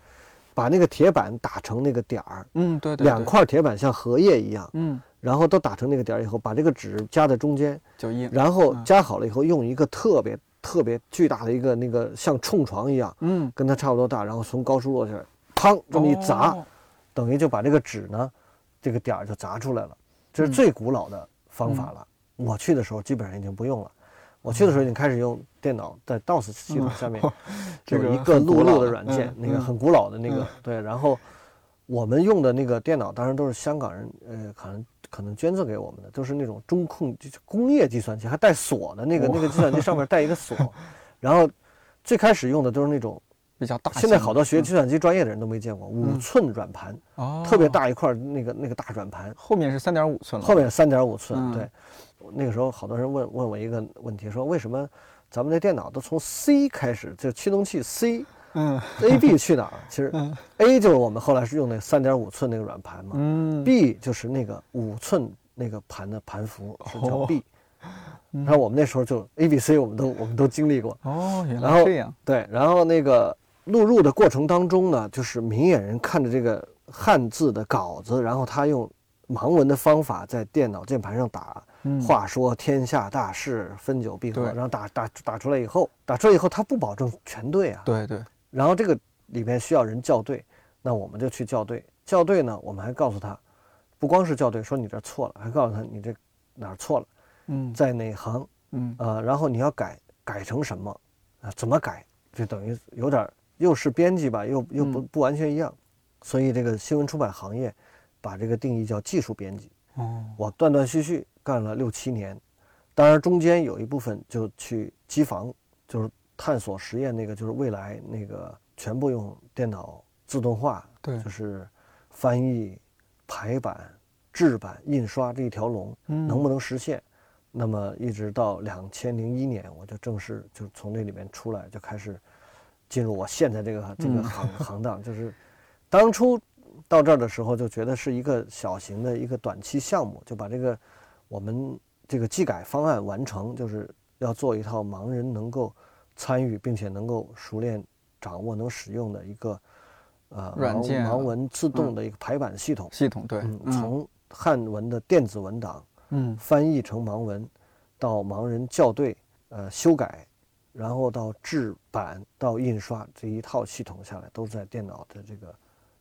把那个铁板打成那个点儿，嗯，对对，两，块铁板像荷叶一样，嗯，然后都打成那个点儿以后，把这个纸夹在中间，就印，然后嗯夹好了以后，用一个特别特别巨大的一个那个像冲床一样，嗯，跟它差不多大，然后从高处落下来，砰这么一砸，哦等于就把这个纸呢，这个点儿就砸出来了。这是嗯最古老的方法了。我去的时候基本上已经不用了，我去的时候已经开始用电脑在 DOS 系统下面嗯这个有一个录入的软件那个很古老的那个嗯对。然后我们用的那个电脑，当然都是香港人，呃，可能可能捐赠给我们的，都是那种中控就是工业计算机，还带锁的那个那个计算机上面带一个锁。然后最开始用的都是那种，比较大。现在好多学嗯计算机专业的人都没见过五嗯寸软盘，哦，特别，大一块儿那个那个大软盘，后面是三点五寸了，后面三点五寸。嗯对，那个时候好多人问问我一个问题，说为什么咱们的电脑都从 C 开始，就驱动器 C。嗯 A、B 去哪儿？其实嗯 A 就是我们后来是用那三点五寸那个软盘嘛嗯，，B 就是那个五寸那个盘的盘符是叫哦 B。嗯然后我们那时候就 A、B、C 我们都我们都经历过。哦，原来这样，对，然后那个录入的过程当中呢，就是明眼人看着这个汉字的稿子，然后他用盲文的方法在电脑键盘上打。嗯，话说天下大事，分久必合。然后打打打出来以后，打出来以后，他不保证全对啊。对对，然后这个里面需要人校对，那我们就去校对。校对呢，我们还告诉他，不光是校对，说你这错了，还告诉他你这哪儿错了，嗯在哪行嗯啊、然后你要改，改成什么啊、怎么改，就等于有点儿又是编辑吧，又又不嗯不完全一样。所以这个新闻出版行业把这个定义叫技术编辑。哦，我断断续续干了六七年，当然中间有一部分就去机房，就是探索实验那个，就是未来那个全部用电脑自动化，对就是翻译、排版、制版、印刷这一条龙，嗯能不能实现？那么一直到两千零一年，我就正式就从这里面出来，就开始进入我现在这个这个嗯。行、行当。就是当初到这儿的时候，就觉得是一个小型的一个短期项目，就把这个我们这个技改方案完成，就是要做一套盲人能够参与并且能够熟练掌握、能使用的一个呃盲软件啊。盲文自动的一个排版系统。系统对，从汉文的电子文档嗯。翻译成盲文，到盲人校对、呃修改，然后到制版到印刷这一套系统下来，都在电脑的这个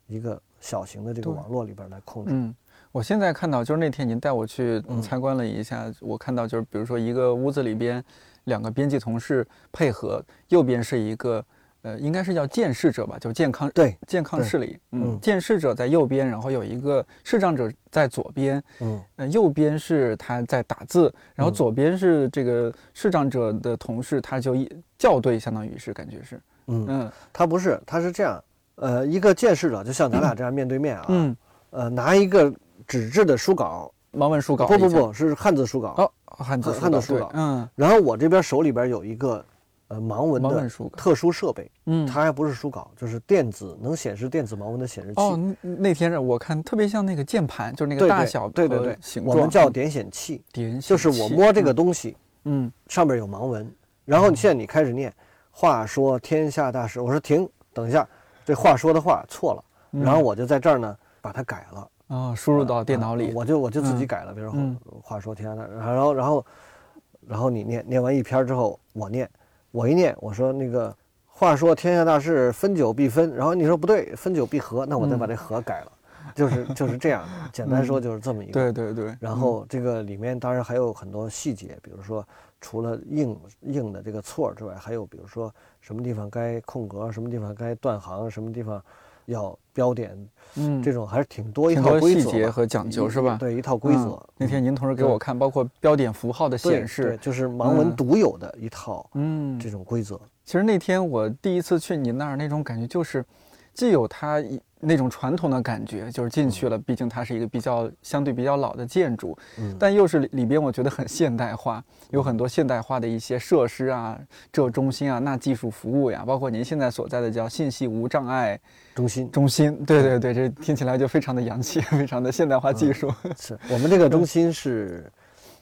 一个小型的这个网络里边来控制。嗯，我现在看到就是那天您带我去嗯参观了一下，我看到就是比如说一个屋子里边两个编辑同事配合，右边是一个呃应该是叫见视者吧，就健康对，健康对视力，嗯，嗯见视者在右边，然后有一个视障者在左边，嗯呃，右边是他在打字，然后嗯左边是这个视障者的同事，他就一校对，相当于是感觉是，嗯，嗯他不是，他是这样，呃，一个见识者就像咱俩这样面对面啊，嗯，呃，拿一个纸质的书稿，盲文书稿，不不不是汉字书稿，哦，汉字汉字书稿对嗯，然后我这边手里边有一个呃盲文的特殊设备，嗯，它还不是书稿，就是电子能显示电子盲文的显示器。哦，那那天让我看特别像那个键盘，就是那个大小和对对对形状，我们叫嗯点显器，点显就是我摸这个，东西，嗯上面有盲文，然后现在你开始念“话说天下大事”，我说停，等一下，这话说的话错了，嗯，然后我就在这儿呢把它改了，哦输入到电脑里啊，我就我就自己嗯改了，比如嗯说“话说天下大事”，然后然后然后你念念完一篇之后，我念，我一念，我说那个。话说天下大事，分久必分。然后你说不对，分久必合，那我再把嗯这合改了，就是就是这样的。简单说就是这么一个。对对对，然后这个里面当然还有很多细节，比如说除了硬硬的这个错之外，还有比如说什么地方该空格，什么地方该断行，什么地方要标点，嗯，这种还是挺多一套规则细节和讲究是吧？对，一套规则嗯。那天您同事给我看，包括标点符号的显示，就是盲文嗯独有的一套嗯，这种规则。其实那天我第一次去您那儿，那种感觉就是，既有它一那种传统的感觉，就是进去了，毕竟它是一个比较相对比较老的建筑，嗯，但又是里里边我觉得很现代化，有很多现代化的一些设施啊，这中心啊，那技术服务呀，包括您现在所在的叫信息无障碍中心。中心，对对对，这听起来就非常的洋气，非常的现代化技术。是。我们这个中心是，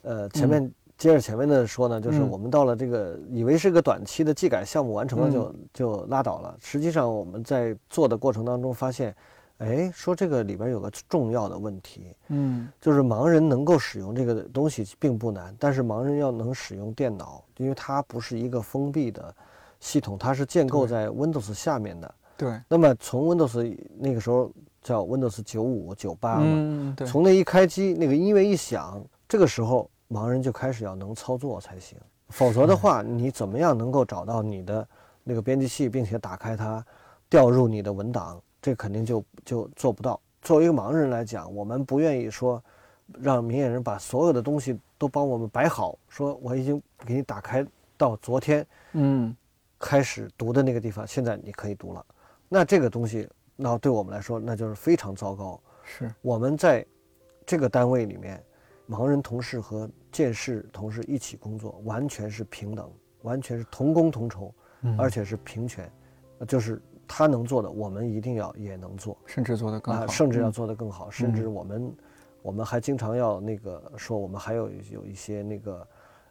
呃，前面接着前面的说呢，就是嗯。我们到了这个以为是个短期的技改项目完成了嗯。就就拉倒了，实际上我们在做的过程当中发现，哎，说这个里边有个重要的问题，嗯。就是盲人能够使用这个东西并不难，但是盲人要能使用电脑，因为它不是一个封闭的系统，它是建构在 Windows 下面的。对，那么从 Windows 那个时候叫 Windows 九五、九八嘛，嗯对，从那一开机，那个音乐一响，这个时候盲人就开始要能操作才行，否则的话，你怎么样能够找到你的那个编辑器，并且打开它，调入你的文档，这肯定就就做不到。作为一个盲人来讲，我们不愿意说让明眼人把所有的东西都帮我们摆好，说我已经给你打开到昨天嗯开始读的那个地方，现在你可以读了。那这个东西，那对我们来说，那就是非常糟糕。是，我们在这个单位里面，盲人同事和见视同事一起工作，完全是平等，完全是同工同酬，嗯。而且是平权，呃就是他能做的，我们一定要也能做。甚至做得更啊好，，甚至要嗯。做得更好，甚至我们我们还经常要那个说，我们还有有一些那个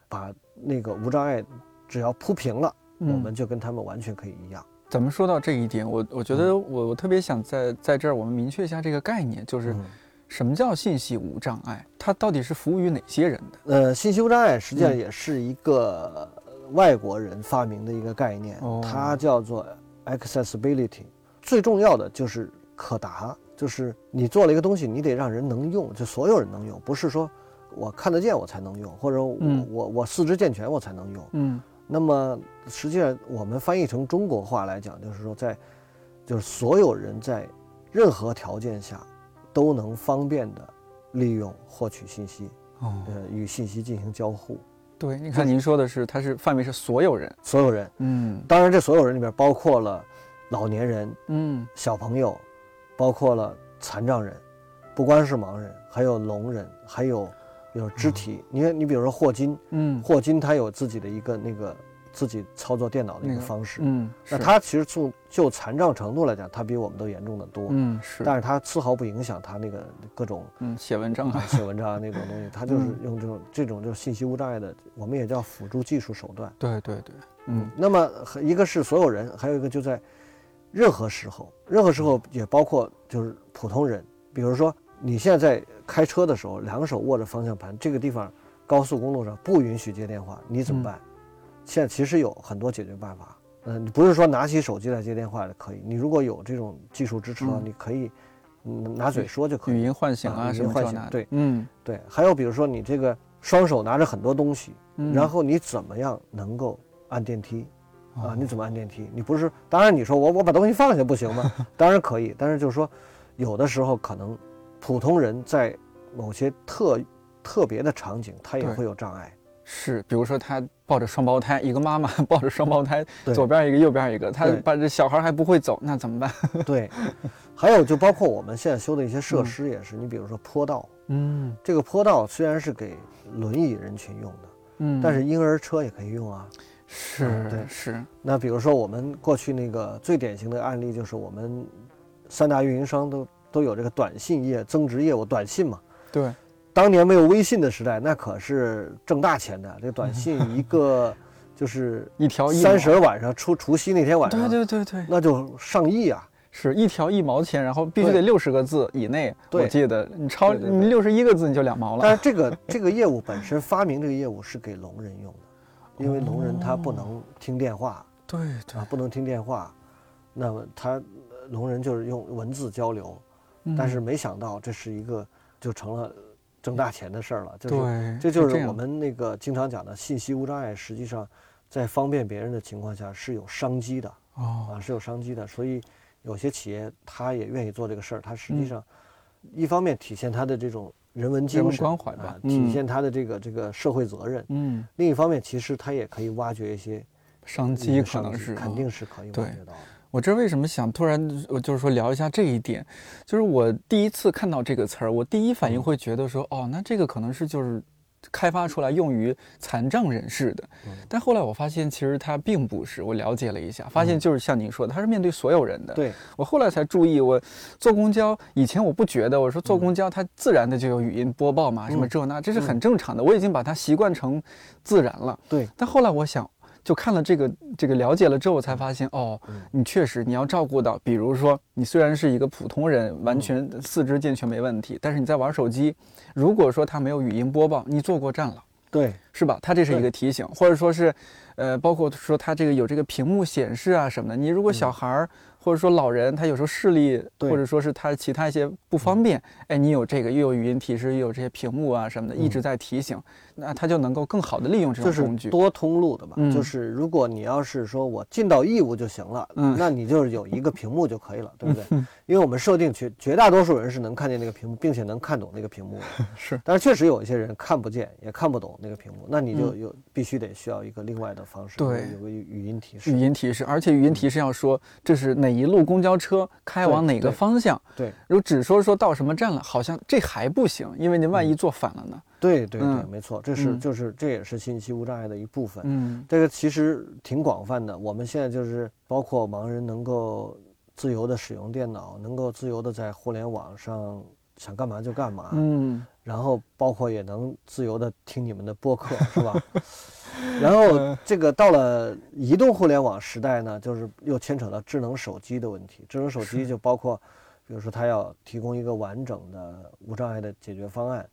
把那个无障碍只要铺平了，我嗯们就跟他们完全可以一样。咱们说到这一点，我我觉嗯。得我我特别想在在这儿我们明确一下这个概念，就是嗯什么叫信息无障碍？它到底是服务于哪些人的？呃，信息无障碍实际上嗯也是一个呃外国人发明的一个概念，哦它叫做 accessibility。最重要的就是可达，就是你做了一个东西，你得让人能用，就所有人能用，不是说我看得见我才能用，或者我、嗯我我四肢健全我才能用。嗯那么实际上我们翻译成中国话来讲，就是说在就是所有人在任何条件下都能方便的利用获取信息。哦呃，与信息进行交互，对，你看您说的是，它是范围是所有人，所有人。嗯当然，这所有人里边包括了老年人、嗯小朋友，包括了残障人，不光是盲人，还有聋人，还有有肢体。你看，你比如说霍金，嗯霍金他有自己的一个那个自己操作电脑的一个个方式。嗯，那他其实从就残障程度来讲，他比我们都严重的多。嗯是，但是他丝毫不影响他那个各种嗯写文章啊，写文章啊那种东西，他就是嗯用这种这种就是信息无障碍的，我们也叫辅助技术手段。对对对，嗯那么一个是所有人，还有一个就在任何时候，任何时候也包括就是普通人，比如说你现在在开车的时候，两手握着方向盘，这个地方高速公路上不允许接电话，你怎么办？现在其实有很多解决办法。嗯、你不是说拿起手机来接电话的可以，你如果有这种技术支持的话，嗯你可以嗯拿嘴说就可以。语音唤醒语音唤醒对嗯对，还有比如说你这个双手拿着很多东西，嗯，然后你怎么样能够按电梯？哦？啊你怎么按电梯？你不是，当然你说我我把东西放下不行吗？当然可以，但是就是说，有的时候可能普通人在某些特特别的场景，他也会有障碍。是，比如说他抱着双胞胎，一个妈妈 抱着双胞胎，对。左边一个右边一个，他把这小孩还不会走，那怎么办？对，还有就包括我们现在修的一些设施也是，你比如说坡道，嗯。这个坡道虽然是给轮椅人群用的，嗯，但是婴儿车也可以用啊。是对。是，那比如说我们过去那个最典型的案例就是我们三大运营商都都有这个短信业增值业务，短信嘛。对，当年没有微信的时代，那可是挣大钱的。这短信一个 就是一条三十晚上除除夕那天晚上，对对对对，那就上亿啊！是一条一毛钱，然后必须得六十个字以内，我记得你超六十一个字你就两毛了。但是这个这个业务本身发明这个业务是给聋人用的，因为聋人他不能听电话对对啊，，不能听电话，那么他呃聋人就是用文字交流。嗯但是没想到这是一个就成了挣大钱的事儿了，就是，这就是我们那个经常讲的信息无障碍，实际上在方便别人的情况下是有商机的哦，啊，是有商机的。所以有些企业他也愿意做这个事儿，他实际嗯。上一方面体现他的这种人文精神关怀吧。体现他的这个这个社会责任；嗯，另一方面，其实他也可以挖掘一些商机可能是啊肯定是可以挖掘到的。我这为什么想突然，我就是说聊一下这一点，就是我第一次看到这个词儿，我第一反应会觉得说，哦，那这个可能是就是开发出来用于残障人士的，但后来我发现其实它并不是，我了解了一下，发现就是像您说的，它是面对所有人的。对，我后来才注意，我坐公交以前我不觉得，我说坐公交它自然的就有语音播报嘛，什么这那，这是很正常的，我已经把它习惯成自然了。对，但后来我想，就看了这个这个了解了之后，我才发现哦嗯，你确实你要照顾到，比如说你虽然是一个普通人，完全四肢健全没问题，但是你在玩手机，如果说它没有语音播报，你坐过站了。对，是吧？它这是一个提醒，或者说是，呃，包括说它这个有这个屏幕显示啊什么的。你如果小孩儿、或者说老人，他有时候视力，或者说是他其他一些不方便，哎，你有这个又有语音提示，又有这些屏幕啊什么的，一直在提醒，那它就能够更好的利用这就是种工具。多通路的嘛，嗯就是如果你要是说我尽到义务就行了，嗯那你就是有一个屏幕就可以了，对不对？因为我们设定绝绝大多数人是能看见那个屏幕，并且能看懂那个屏幕的，是，但是确实有一些人看不见也看不懂那个屏幕，那你就嗯有必须得需要一个另外的方式，对有个语语音提示语，音提示，而且语音提示要说这是哪一路公交车开往哪个方向。对如果只说说到什么站了，好像这还不行，因为您万一坐反了呢。对对对，嗯没错，这是嗯就是这也是信息无障碍的一部分。嗯这个其实挺广泛的。我们现在就是包括盲人能够自由的使用电脑，能够自由的在互联网上想干嘛就干嘛，嗯，然后包括也能自由的听你们的播客，是吧？然后这个到了移动互联网时代呢，就是又牵扯到智能手机的问题。智能手机就包括，比如说它要提供一个完整的无障碍的解决方案，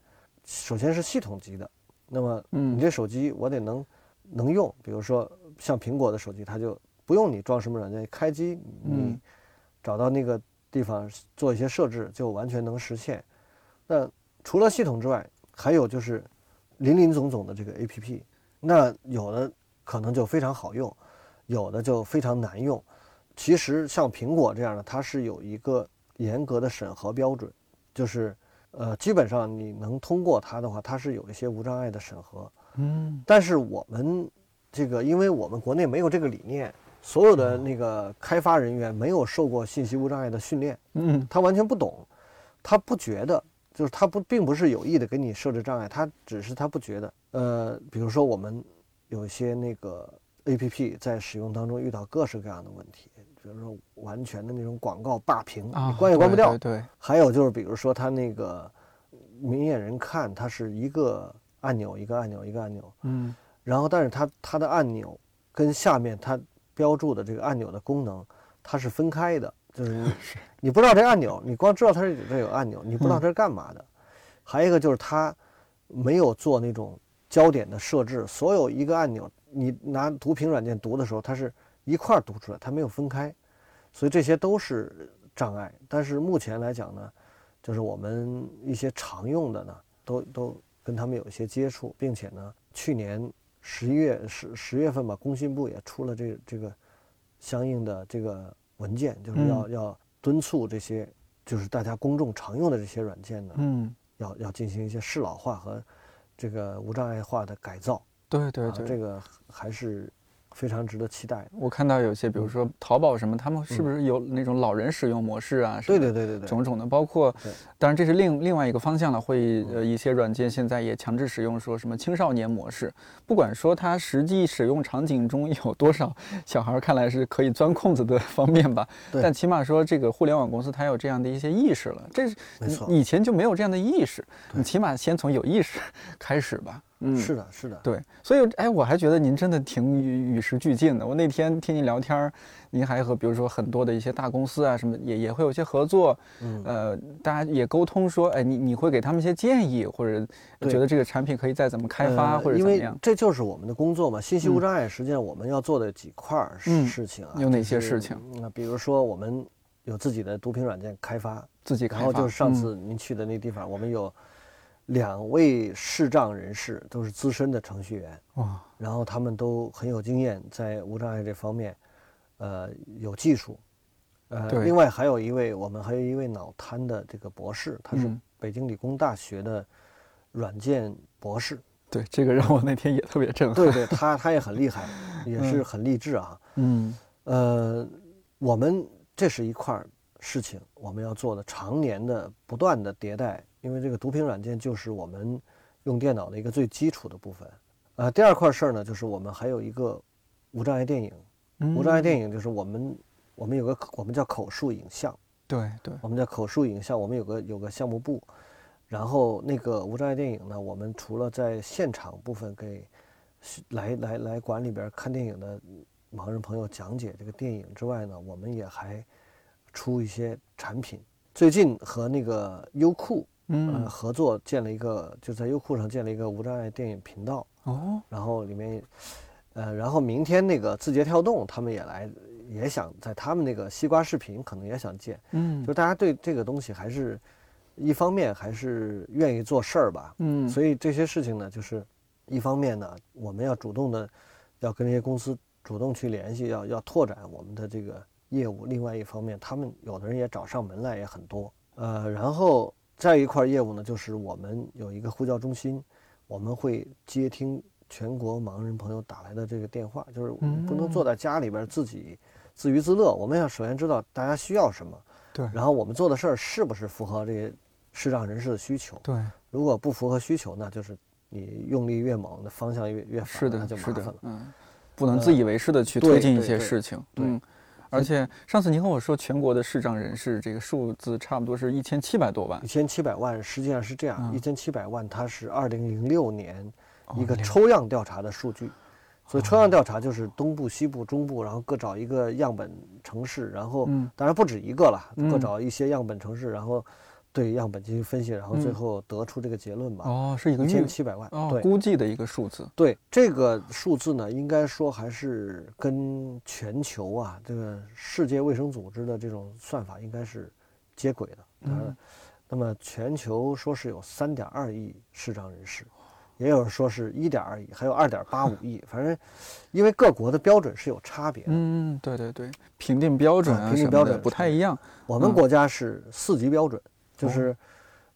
首先是系统级的。那么嗯你这手机我得能能用，比如说像苹果的手机，它就不用你装什么软件，开机你嗯找到那个地方做一些设置，就完全能实现。那除了系统之外，还有就是林林总总的这个 APP，那有的可能就非常好用，有的就非常难用。其实像苹果这样的，它是有一个严格的审核标准，就是呃，基本上你能通过它的话，它是有一些无障碍的审核。嗯，但是我们这个，因为我们国内没有这个理念，所有的那个开发人员没有受过信息无障碍的训练，嗯，他完全不懂，他不觉得，就是他不并不是有意的给你设置障碍，他只是他不觉得。呃，比如说我们有些那个 A P P 在使用当中遇到各式各样的问题。比如说，完全的那种广告霸屏，你关也关不掉。对。还有就是，比如说他那个明眼人看，它是一个按钮一个按钮一个按钮。嗯。然后，但是它它的按钮跟下面它标注的这个按钮的功能，它是分开的。就是你 你不知道这按钮，你光知道它是这有按钮，你不知道它是干嘛的。还有一个就是它没有做那种焦点的设置，所有一个按钮，你拿读屏软件读的时候，它是。一块儿读出来，它没有分开，所以这些都是障碍。但是目前来讲呢，就是我们一些常用的呢，都都跟他们有一些接触，并且呢，去年十一月十十月份吧，工信部也出了这这个相应的这个文件，就是要要敦促这些就是大家公众常用的这些软件呢，嗯，要要进行一些适老化和这个无障碍化的改造。对对对，这个还是。非常值得期待。我看到有些，比如说淘宝什么，他们是不是有那种老人使用模式啊？对对对对对，种种的，包括，当然这是另另外一个方向了。会呃一些软件现在也强制使用说什么青少年模式，不管说它实际使用场景中有多少小孩看来是可以钻空子的 方面吧，但起码说这个互联网公司它有这样的一些意识了。这是以前就没有这样的意识，你起码先从有意识 开始吧。嗯，是的，是的，对，所以哎，我还觉得您真的挺与与时俱进的。我那天听您聊天，您还和比如说很多的一些大公司啊什么也也会有些合作，嗯，呃，大家也沟通说，哎，你你会给他们一些建议，或者觉得这个产品可以再怎么开发或者怎么样？这就是我们的工作嘛。信息无障碍，实际上我们要做的几块事情啊，有哪些事情？那比如说我们有自己的毒品软件开发，自己开发，然后就是上次您去的那地方，我们有。两位视障人士都是资深的程序员，哇，然后他们都很有经验，在无障碍这方面，呃，有技术，呃，另外还有一位，我们还有一位脑瘫的这个博士，他是北京理工大学的软件博士。对，这个让我那天也特别震撼。对，对他他也很厉害，也是很励志啊。嗯，呃，我们这是一块事情，我们要做的常年的不断的迭代。因为这个读屏软件就是我们用电脑的一个最基础的部分，啊，第二块事儿呢，就是我们还有一个无障碍电影，无障碍电影就是我们我们有个我们叫口述影像，对对，我们叫口述影像，我们有个有个项目部，然后那个无障碍电影呢，我们除了在现场部分给来来来馆里边看电影的盲人朋友讲解这个电影之外呢，我们也还出一些产品，最近和那个优酷。嗯，合作建了一个，就在优酷上建了一个无障碍电影频道哦。然后里面，呃，然后明天那个字节跳动他们也来，也想在他们那个西瓜视频可能也想建。嗯，就大家对这个东西还是，一方面还是愿意做事儿吧。嗯，所以这些事情呢，就是一方面呢，我们要主动的，要跟这些公司主动去联系，要要拓展我们的这个业务。另外一方面，他们有的人也找上门来也很多。呃，然后。再一块业务呢，就是我们有一个呼叫中心，我们会接听全国盲人朋友打来的这个电话，就是我们不能坐在家里边自己自娱自乐。我们要首先知道大家需要什么，对，然后我们做的事儿是不是符合这些视障人士的需求？对，如果不符合需求，那就是你用力越猛，那方向越越反，那就麻烦了。嗯，不能自以为是的去推进一些事情。对。而且上次您和我说，全国的视障人士这个数字差不多是一千七百多万。一千七百万实际上是这样，一千七百万它是二零零六年一个抽样调查的数据，所以抽样调查就是东部、西部、中部，然后各找一个样本城市，然后当然不止一个了，各找一些样本城市，然后。对样本进行分析，然后最后得出这个结论吧。哦，是一个一千七百万，对，估计的一个数字。对这个数字呢，应该说还是跟全球啊这个世界卫生组织的这种算法应该是接轨的。嗯，那么全球说是有三点二亿视障人士，也有说是一点二亿，还有二点八五亿，反正因为各国的标准是有差别的。嗯，对对对，评定标准啊，评定标准不太一样。我们国家是四级标准。就是，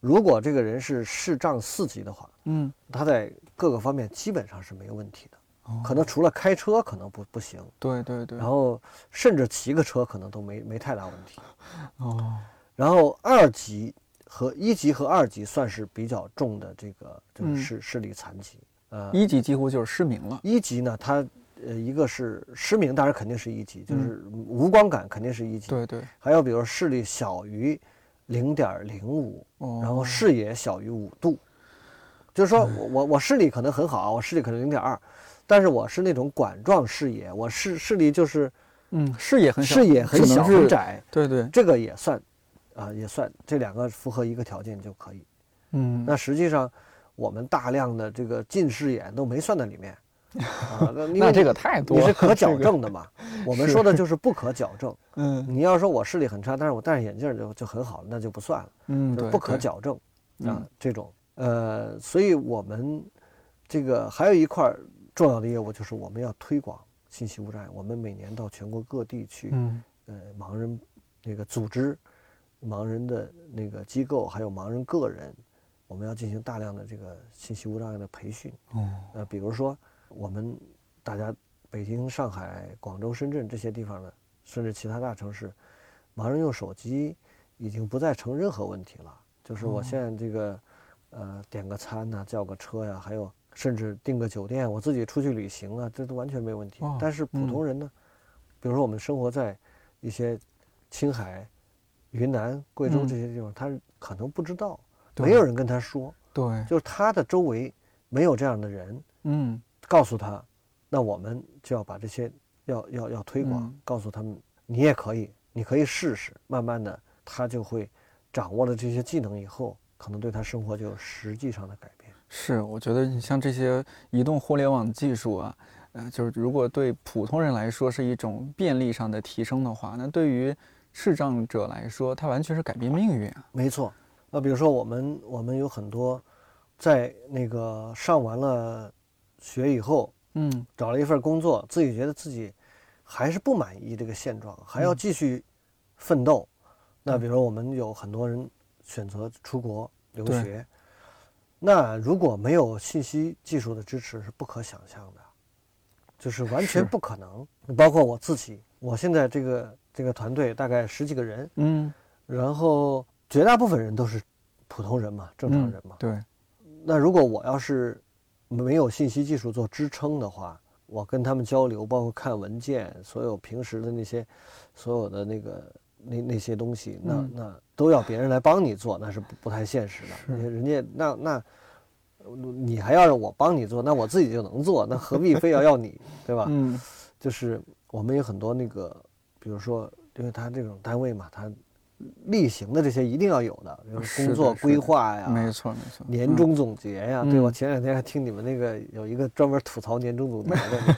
如果这个人是视障四级的话，嗯，他在各个方面基本上是没有问题的。可能除了开车可能不不行，对对对，然后甚至骑个车可能都没没太大问题。哦，然后二级和一级和二级算是比较重的这个就是视视力残疾。呃，一级几乎就是失明了。一级呢，它呃一个是失明，当然肯定是一级，就是无光感肯定是一级。对对。还有比如视力小于零点零五，然后视野小于五度，就是说我我我视力可能很好，我视力可能零点二。但是我是那种管状视野，我视视力就是，嗯，视野很小，视野很小很窄，对对，这个也算，啊也算，这两个符合一个条件就可以，嗯，那实际上我们大量的这个近视眼都没算在里面，啊，那这个太多，你是可矫正的嘛？我们说的就是不可矫正，嗯，你要说我视力很差，但是我戴上眼镜就就很好，那就不算了，嗯，不可矫正，啊，这种，呃，所以我们这个还有一块。重要的业务就是我们要推广信息无障碍。我们每年到全国各地去，嗯，呃，盲人那个组织、盲人的那个机构，还有盲人个人，我们要进行大量的这个信息无障碍的培训。哦，呃，比如说我们大家北京、上海、广州、深圳这些地方的，甚至其他大城市，盲人用手机已经不再成任何问题了。就是我现在这个，呃，点个餐呐，叫个车呀，还有。甚至订个酒店，我自己出去旅行啊，这都完全没问题。但是普通人呢，比如说我们生活在一些青海、云南、贵州这些地方，他可能不知道，没有人跟他说。对，就是他的周围没有这样的人。嗯，告诉他，那我们就要把这些要要要推广，告诉他们，你也可以，你可以试试。慢慢的，他就会掌握了这些技能以后，可能对他生活就有实际上的改变。是，我觉得你像这些移动互联网技术啊，呃，就是如果对普通人来说是一种便利上的提升的话，那对于视障者来说，它完全是改变命运啊。没错，那比如说我们我们有很多，在那个上完了学以后，嗯，找了一份工作，自己觉得自己还是不满意这个现状，还要继续奋斗。那比如说我们有很多人选择出国留学。那如果没有信息技术的支持，是不可想象的，就是完全不可能。包括我自己，我现在这个这个团队大概十几个人，嗯，然后绝大部分人都是普通人嘛，正常人嘛。对。那如果我要是没有信息技术做支撑的话，我跟他们交流，包括看文件，所有平时的那些，所有的那个那那些东西，那那。都要别人来帮你做，那是不不太现实的。人家那那，你还要让我帮你做，那我自己就能做，那何必非要要你，对吧？嗯，就是我们有很多那个，比如说，因为他这种单位嘛，他例行的这些一定要有的，比如工作规划呀，没错没错，年终总结呀，对我前两天还听你们那个有一个专门吐槽年终总结的，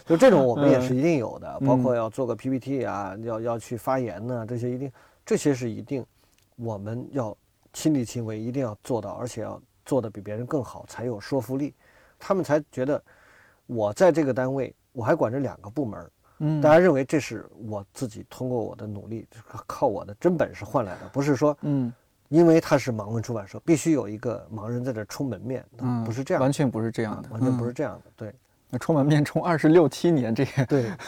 就这种我们也是一定有的，包括要做个 PPT 啊，要要去发言呢，这些一定，这些是一定。我们要亲力亲为，一定要做到，而且要做的比别人更好，才有说服力。他们才觉得我在这个单位，我还管着两个部门。嗯，大家认为这是我自己通过我的努力，靠我的真本事换来的，不是说，嗯，因为他是盲文出版社，必须有一个盲人在这充门面，嗯不是这样，完全不是这样的，完全不是这样的。对，那充门面充二十六七年，这个对。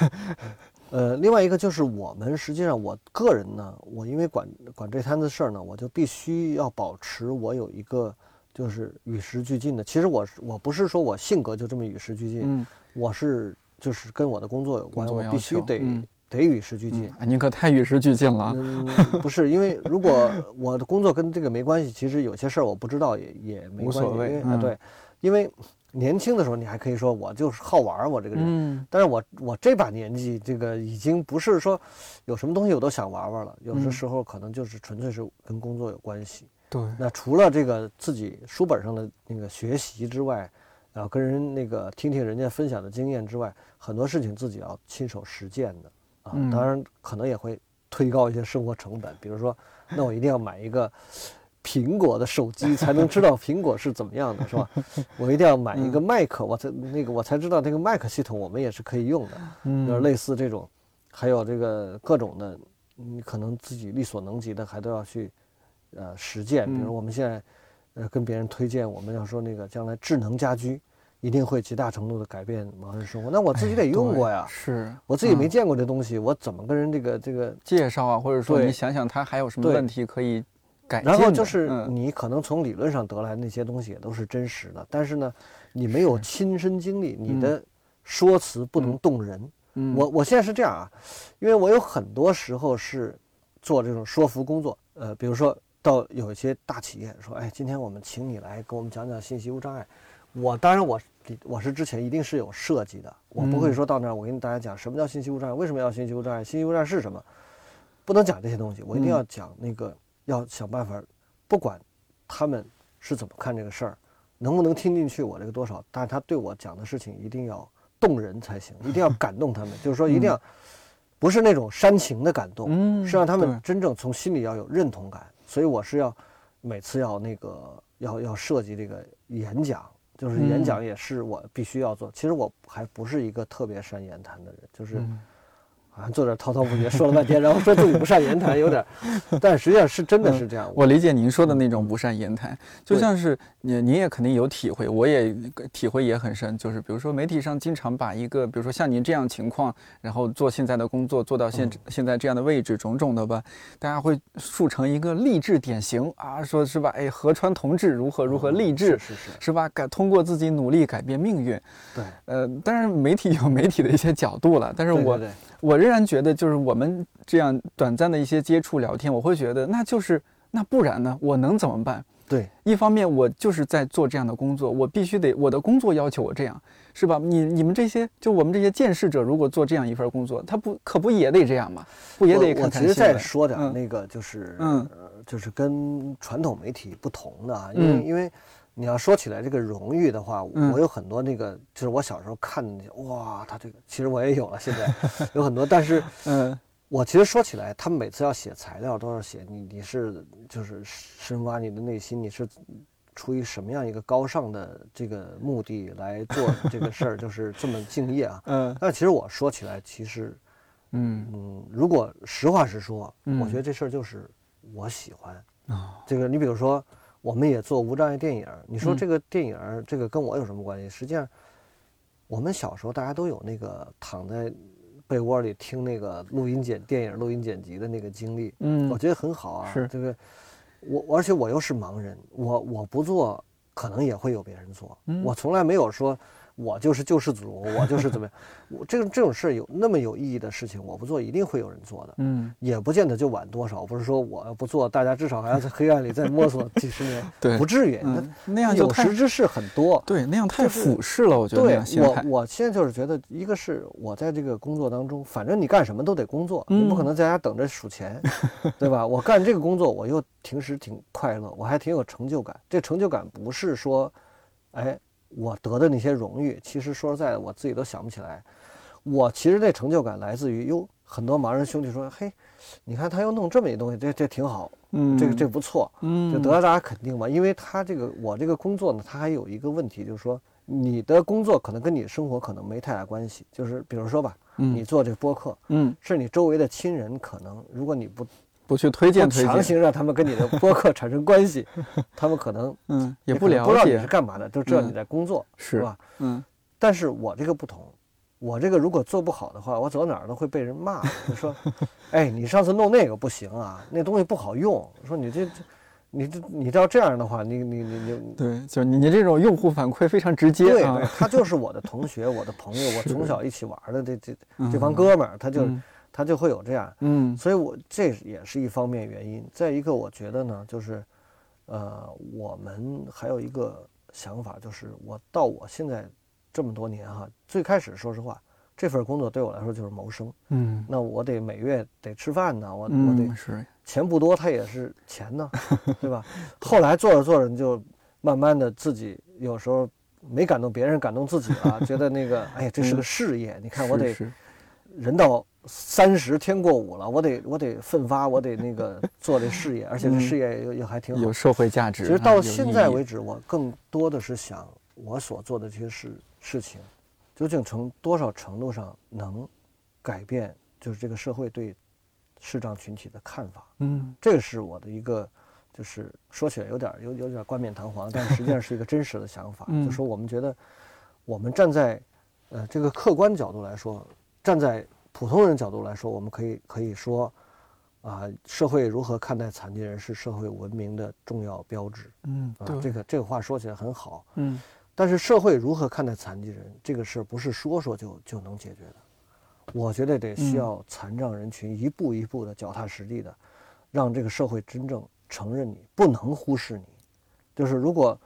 呃，另外一个就是我们实际上，我个人呢，我因为管管这摊子事儿呢，我就必须要保持我有一个就是与时俱进的。其实我是我不是说我性格就这么与时俱进，嗯，我是就是跟我的工作有关，我必须得得与时俱进。您可太与时俱进了。嗯，不是，因为如果我的工作跟这个没关系，其实有些事儿我不知道也也没关系。无所谓啊，对，因为。年轻的时候，你还可以说我就是好玩我这个人。嗯，但是我我这把年纪，这个已经不是说有什么东西我都想玩玩了。有的时候可能就是纯粹是跟工作有关系。对。那除了这个自己书本上的那个学习之外，然后跟人那个听听人家分享的经验之外，很多事情自己要亲手实践的啊。当然，可能也会推高一些生活成本。比如说，那我一定要买一个。苹果的手机才能知道苹果是怎么样的，是吧？我一定要买一个 Mac，我才那个我才知道那个 Mac 系统我们也是可以用的。就是，类似这种，还有这个各种的，你可能自己力所能及的还都要去，呃，实践。比如我们现在呃，跟别人推荐我们要说那个将来智能家居一定会极大程度的改变盲人生活，那我自己得用过呀，是我自己没见过这东西，我怎么跟人这个这个介绍啊？或者说你想想它还有什么问题可以改进？然后就是你可能从理论上得来那些东西也都是真实的，但是呢，你没有亲身经历，你的说辞不能动人。我我现在是这样啊，因为我有很多时候是做这种说服工作，呃，比如说到有一些大企业说，哎，今天我们请你来给我们讲讲信息无障碍。我当然我我是之前一定是有设计的，我不会说到那儿我跟大家讲什么叫信息无障碍，为什么要信息无障碍，信息无障碍是什么，不能讲这些东西，我一定要讲那个要想办法，不管他们是怎么看这个事儿，能不能听进去我这个多少，但是他对我讲的事情一定要。动人才行，一定要感动他们。就是说，一定要不是那种煽情的感动，是让他们真正从心里要有认同感。所以我是要每次要那个要要设计这个演讲，就是演讲也是我必须要做。其实我还不是一个特别善言谈的人，就是。啊，做点滔滔不绝，说了半天，然后说自己不善言谈，有点，但实际上是真的是这样。我理解您说的那种不善言谈，就像是你，您也肯定有体会，我也体会也很深。就是比如说媒体上经常把一个，比如说像您这样情况，然后做现在的工作，做到现现在这样的位置，种种的吧，大家会树成一个励志典型啊，说是吧？哎，河川同志如何如何励志，是是是吧？改通过自己努力改变命运。对，呃，当然媒体有媒体的一些角度了，但是我。我仍然觉得，就是我们这样短暂的一些接触聊天，我会觉得，那就是那不然呢？我能怎么办？对，一方面我就是在做这样的工作，我必须得我的工作要求我这样，是吧？你你们这些就我们这些见识者，如果做这样一份工作，他不可不也得这样吗？不也得看看？我其实再说点那个，就是嗯，就是跟传统媒体不同的啊，因为因为。你要说起来这个荣誉的话，我有很多那个，就是我小时候看的那些，哇，他这个其实我也有了，现在 有很多，但是，嗯，我其实说起来，他们每次要写材料都要写你，你是就是深挖你的内心，你是出于什么样一个高尚的这个目的来做这个事儿，就是这么敬业啊，嗯，但其实我说起来，其实，嗯。嗯，如果实话实说，我觉得这事儿就是我喜欢啊，这个你比如说。我们也做无障碍电影，你说这个电影这个跟我有什么关系？实际上，我们小时候大家都有那个躺在被窝里听那个录音剪电影录音剪辑的那个经历，嗯，我觉得很好啊。是这个，我而且我又是盲人，我我不做，可能也会有别人做，我从来没有说。我就是救世主，我就是怎么样？我这个这种事有那么有意义的事情，我不做一定会有人做的。嗯，也不见得就晚多少。不是说我要不做，大家至少还要在黑暗里再摸索几十年。对，不至于。那那样有识之士很多。对，那样太俯视了。我觉得。对，我我现在就是觉得，一个是我在这个工作当中，反正你干什么都得工作，你不可能在家等着数钱，对吧？我干这个工作，我又平时挺快乐，我还挺有成就感。这成就感不是说，哎。我得的那些荣誉，其实说实在的，我自己都想不起来。我其实那成就感来自于，哟，很多盲人兄弟说，嘿，你看他又弄这么一东西，这这挺好，嗯，这个这不错，嗯，就得到大家肯定嘛。因为他这个我这个工作呢，他还有一个问题，就是说你的工作可能跟你的生活可能没太大关系。就是比如说吧，你做这播客，嗯，是你周围的亲人可能，如果你不。不去推荐推荐，强行让他们跟你的播客产生关系，他们可能嗯也不了解，不知道你是干嘛的，就知道你在工作，是吧？嗯，但是我这个不同，我这个如果做不好的话，我走到哪儿都会被人骂。说，哎，你上次弄那个不行啊，那东西不好用。说你这这，你这你要这样的话，你你你你，对，就你你这种用户反馈非常直接。对，他就是我的同学，我的朋友，我从小一起玩的这这这帮哥们儿，他就。他就会有这样，嗯，所以我这也是一方面原因。再一个，我觉得呢，就是，呃，我们还有一个想法，就是我到我现在这么多年哈，最开始说实话，这份工作对我来说就是谋生，嗯，那我得每月得吃饭呢，我我得是钱不多，它也是钱呢，对吧？后来做着做着，你就慢慢的自己有时候没感动别人，感动自己了，觉得那个，哎呀，这是个事业，你看我得人到。三十天过五了，我得我得奋发，我得那个做这事业，而且这事业又又还挺好，有社会价值。其实到现在为止，我更多的是想，我所做的这些事事情，究竟从多少程度上能改变，就是这个社会对视障群体的看法。嗯，这个是我的一个，就是说起来有点有有点冠冕堂皇，但实际上是一个真实的想法，就说我们觉得我们站在呃这个客观角度来说，站在普通人角度来说，我们可以可以说。啊，社会如何看待残疾人是社会文明的重要标志。嗯，啊，这个这个话说起来很好。嗯，但是社会如何看待残疾人这个事儿，不是说说就就能解决的。我觉得得需要残障人群一步一步的脚踏实地的，让这个社会真正承认你，不能忽视你。就是如果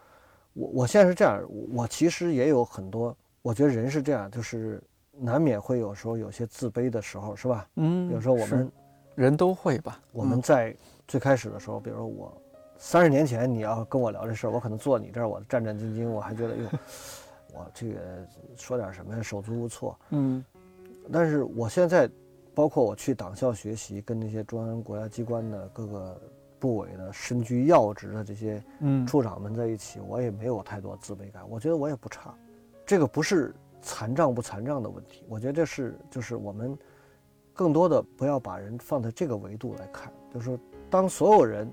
我我现在是这样，我其实也有很多，我觉得人是这样，就是难免会有时候有些自卑的时候，是吧？嗯，有时候我们。人都会吧。我们在最开始的时候，比如说我三十年前，你要跟我聊这事儿，我可能坐你这儿，我战战兢兢，我还觉得哟，我这个说点什么手足无措。嗯。但是我现在，包括我去党校学习，跟那些中央国家机关的各个部委的身居要职的这些处长们在一起，我也没有太多自卑感。我觉得我也不差。这个不是残障不残障的问题，我觉得这是就是我们。更多的不要把人放在这个维度来看，就是说，当所有人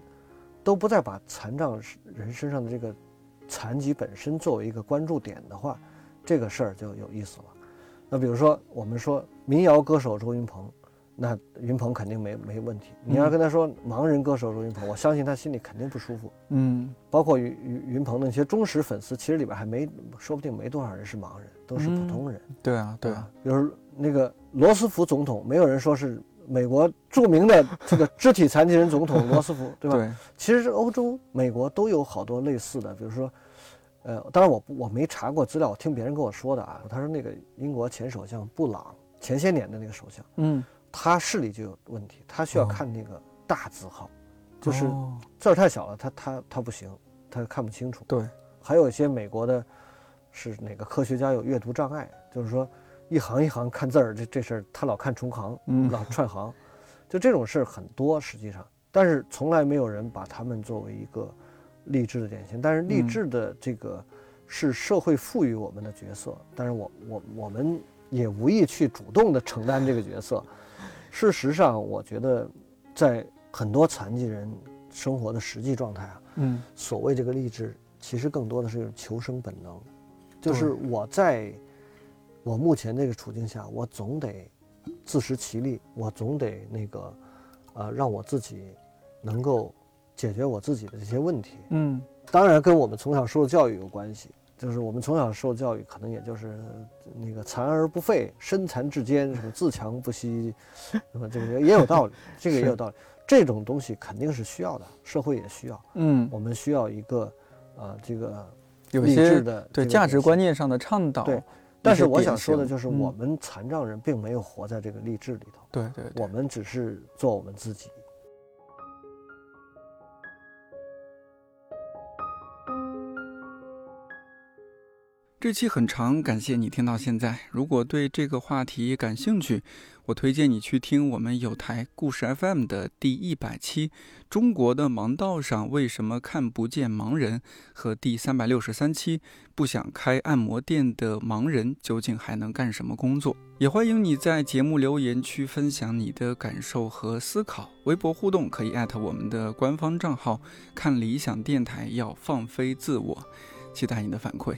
都不再把残障人身上的这个残疾本身作为一个关注点的话，这个事儿就有意思了。那比如说，我们说民谣歌手周云鹏，那云鹏肯定没没问题。你要跟他说盲人歌手周云鹏，我相信他心里肯定不舒服。嗯，包括云云云鹏的那些忠实粉丝，其实里边还没说不定没多少人是盲人，都是普通人。对啊，对啊，比如那个。罗斯福总统，没有人说是美国著名的这个肢体残疾人总统罗斯福，对吧？对。其实欧洲、美国都有好多类似的，比如说，呃，当然我我没查过资料，我听别人跟我说的啊。他说那个英国前首相布朗，前些年的那个首相，嗯，他视力就有问题，他需要看那个大字号，就是字儿太小了，他他他不行，他看不清楚。对。还有一些美国的，是哪个科学家有阅读障碍，就是说。一行一行看字儿，这这事儿他老看重行，老串行，就这种事儿很多。实际上，但是从来没有人把他们作为一个励志的典型。但是励志的这个是社会赋予我们的角色，但是我我我们也无意去主动的承担这个角色。事实上，我觉得在很多残疾人生活的实际状态啊，嗯，所谓这个励志，其实更多的是求生本能，就是我在。我目前这个处境下，我总得自食其力，我总得那个，呃，让我自己能够解决我自己的这些问题。嗯，当然跟我们从小受的教育有关系，就是我们从小受教育，可能也就是那个残而不废，身残志坚，什么自强不息，那么这个也有道理，这个也有道理。这种东西肯定是需要的，社会也需要。嗯，我们需要一个，呃，这个有些的对价值观念上的倡导。对。但是我想说的就是，我们残障人并没有活在这个励志里头。对对，我们只是做我们自己。这期很长，感谢你听到现在。如果对这个话题感兴趣，我推荐你去听我们有台故事 FM 的第一百期《中国的盲道上为什么看不见盲人》和第三百六十三期《不想开按摩店的盲人究竟还能干什么工作》。也欢迎你在节目留言区分享你的感受和思考。微博互动可以艾特我们的官方账号“看理想电台”，要放飞自我。期待你的反馈。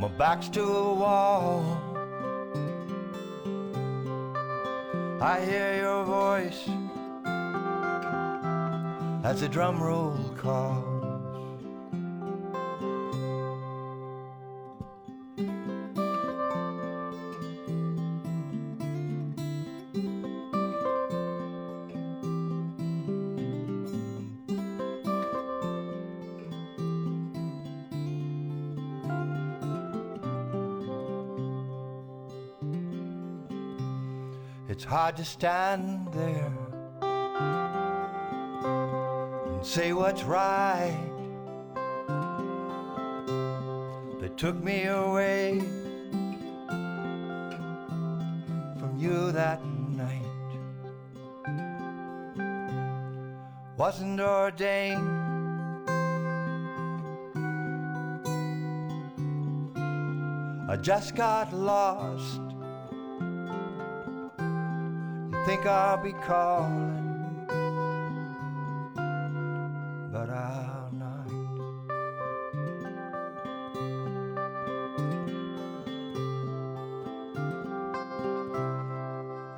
My back's to a wall. I hear your voice as the drum roll calls. Hard to stand there and say what's right. They took me away from you that night. Wasn't ordained. I just got lost. Think I'll be calling, but I'll not.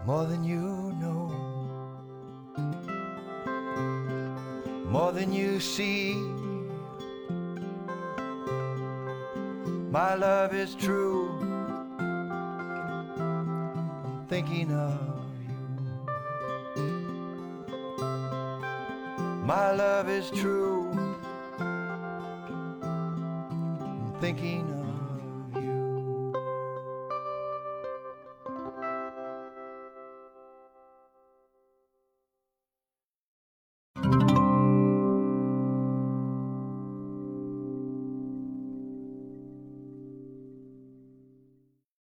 More than you know, more than you see. My love is true. I'm thinking of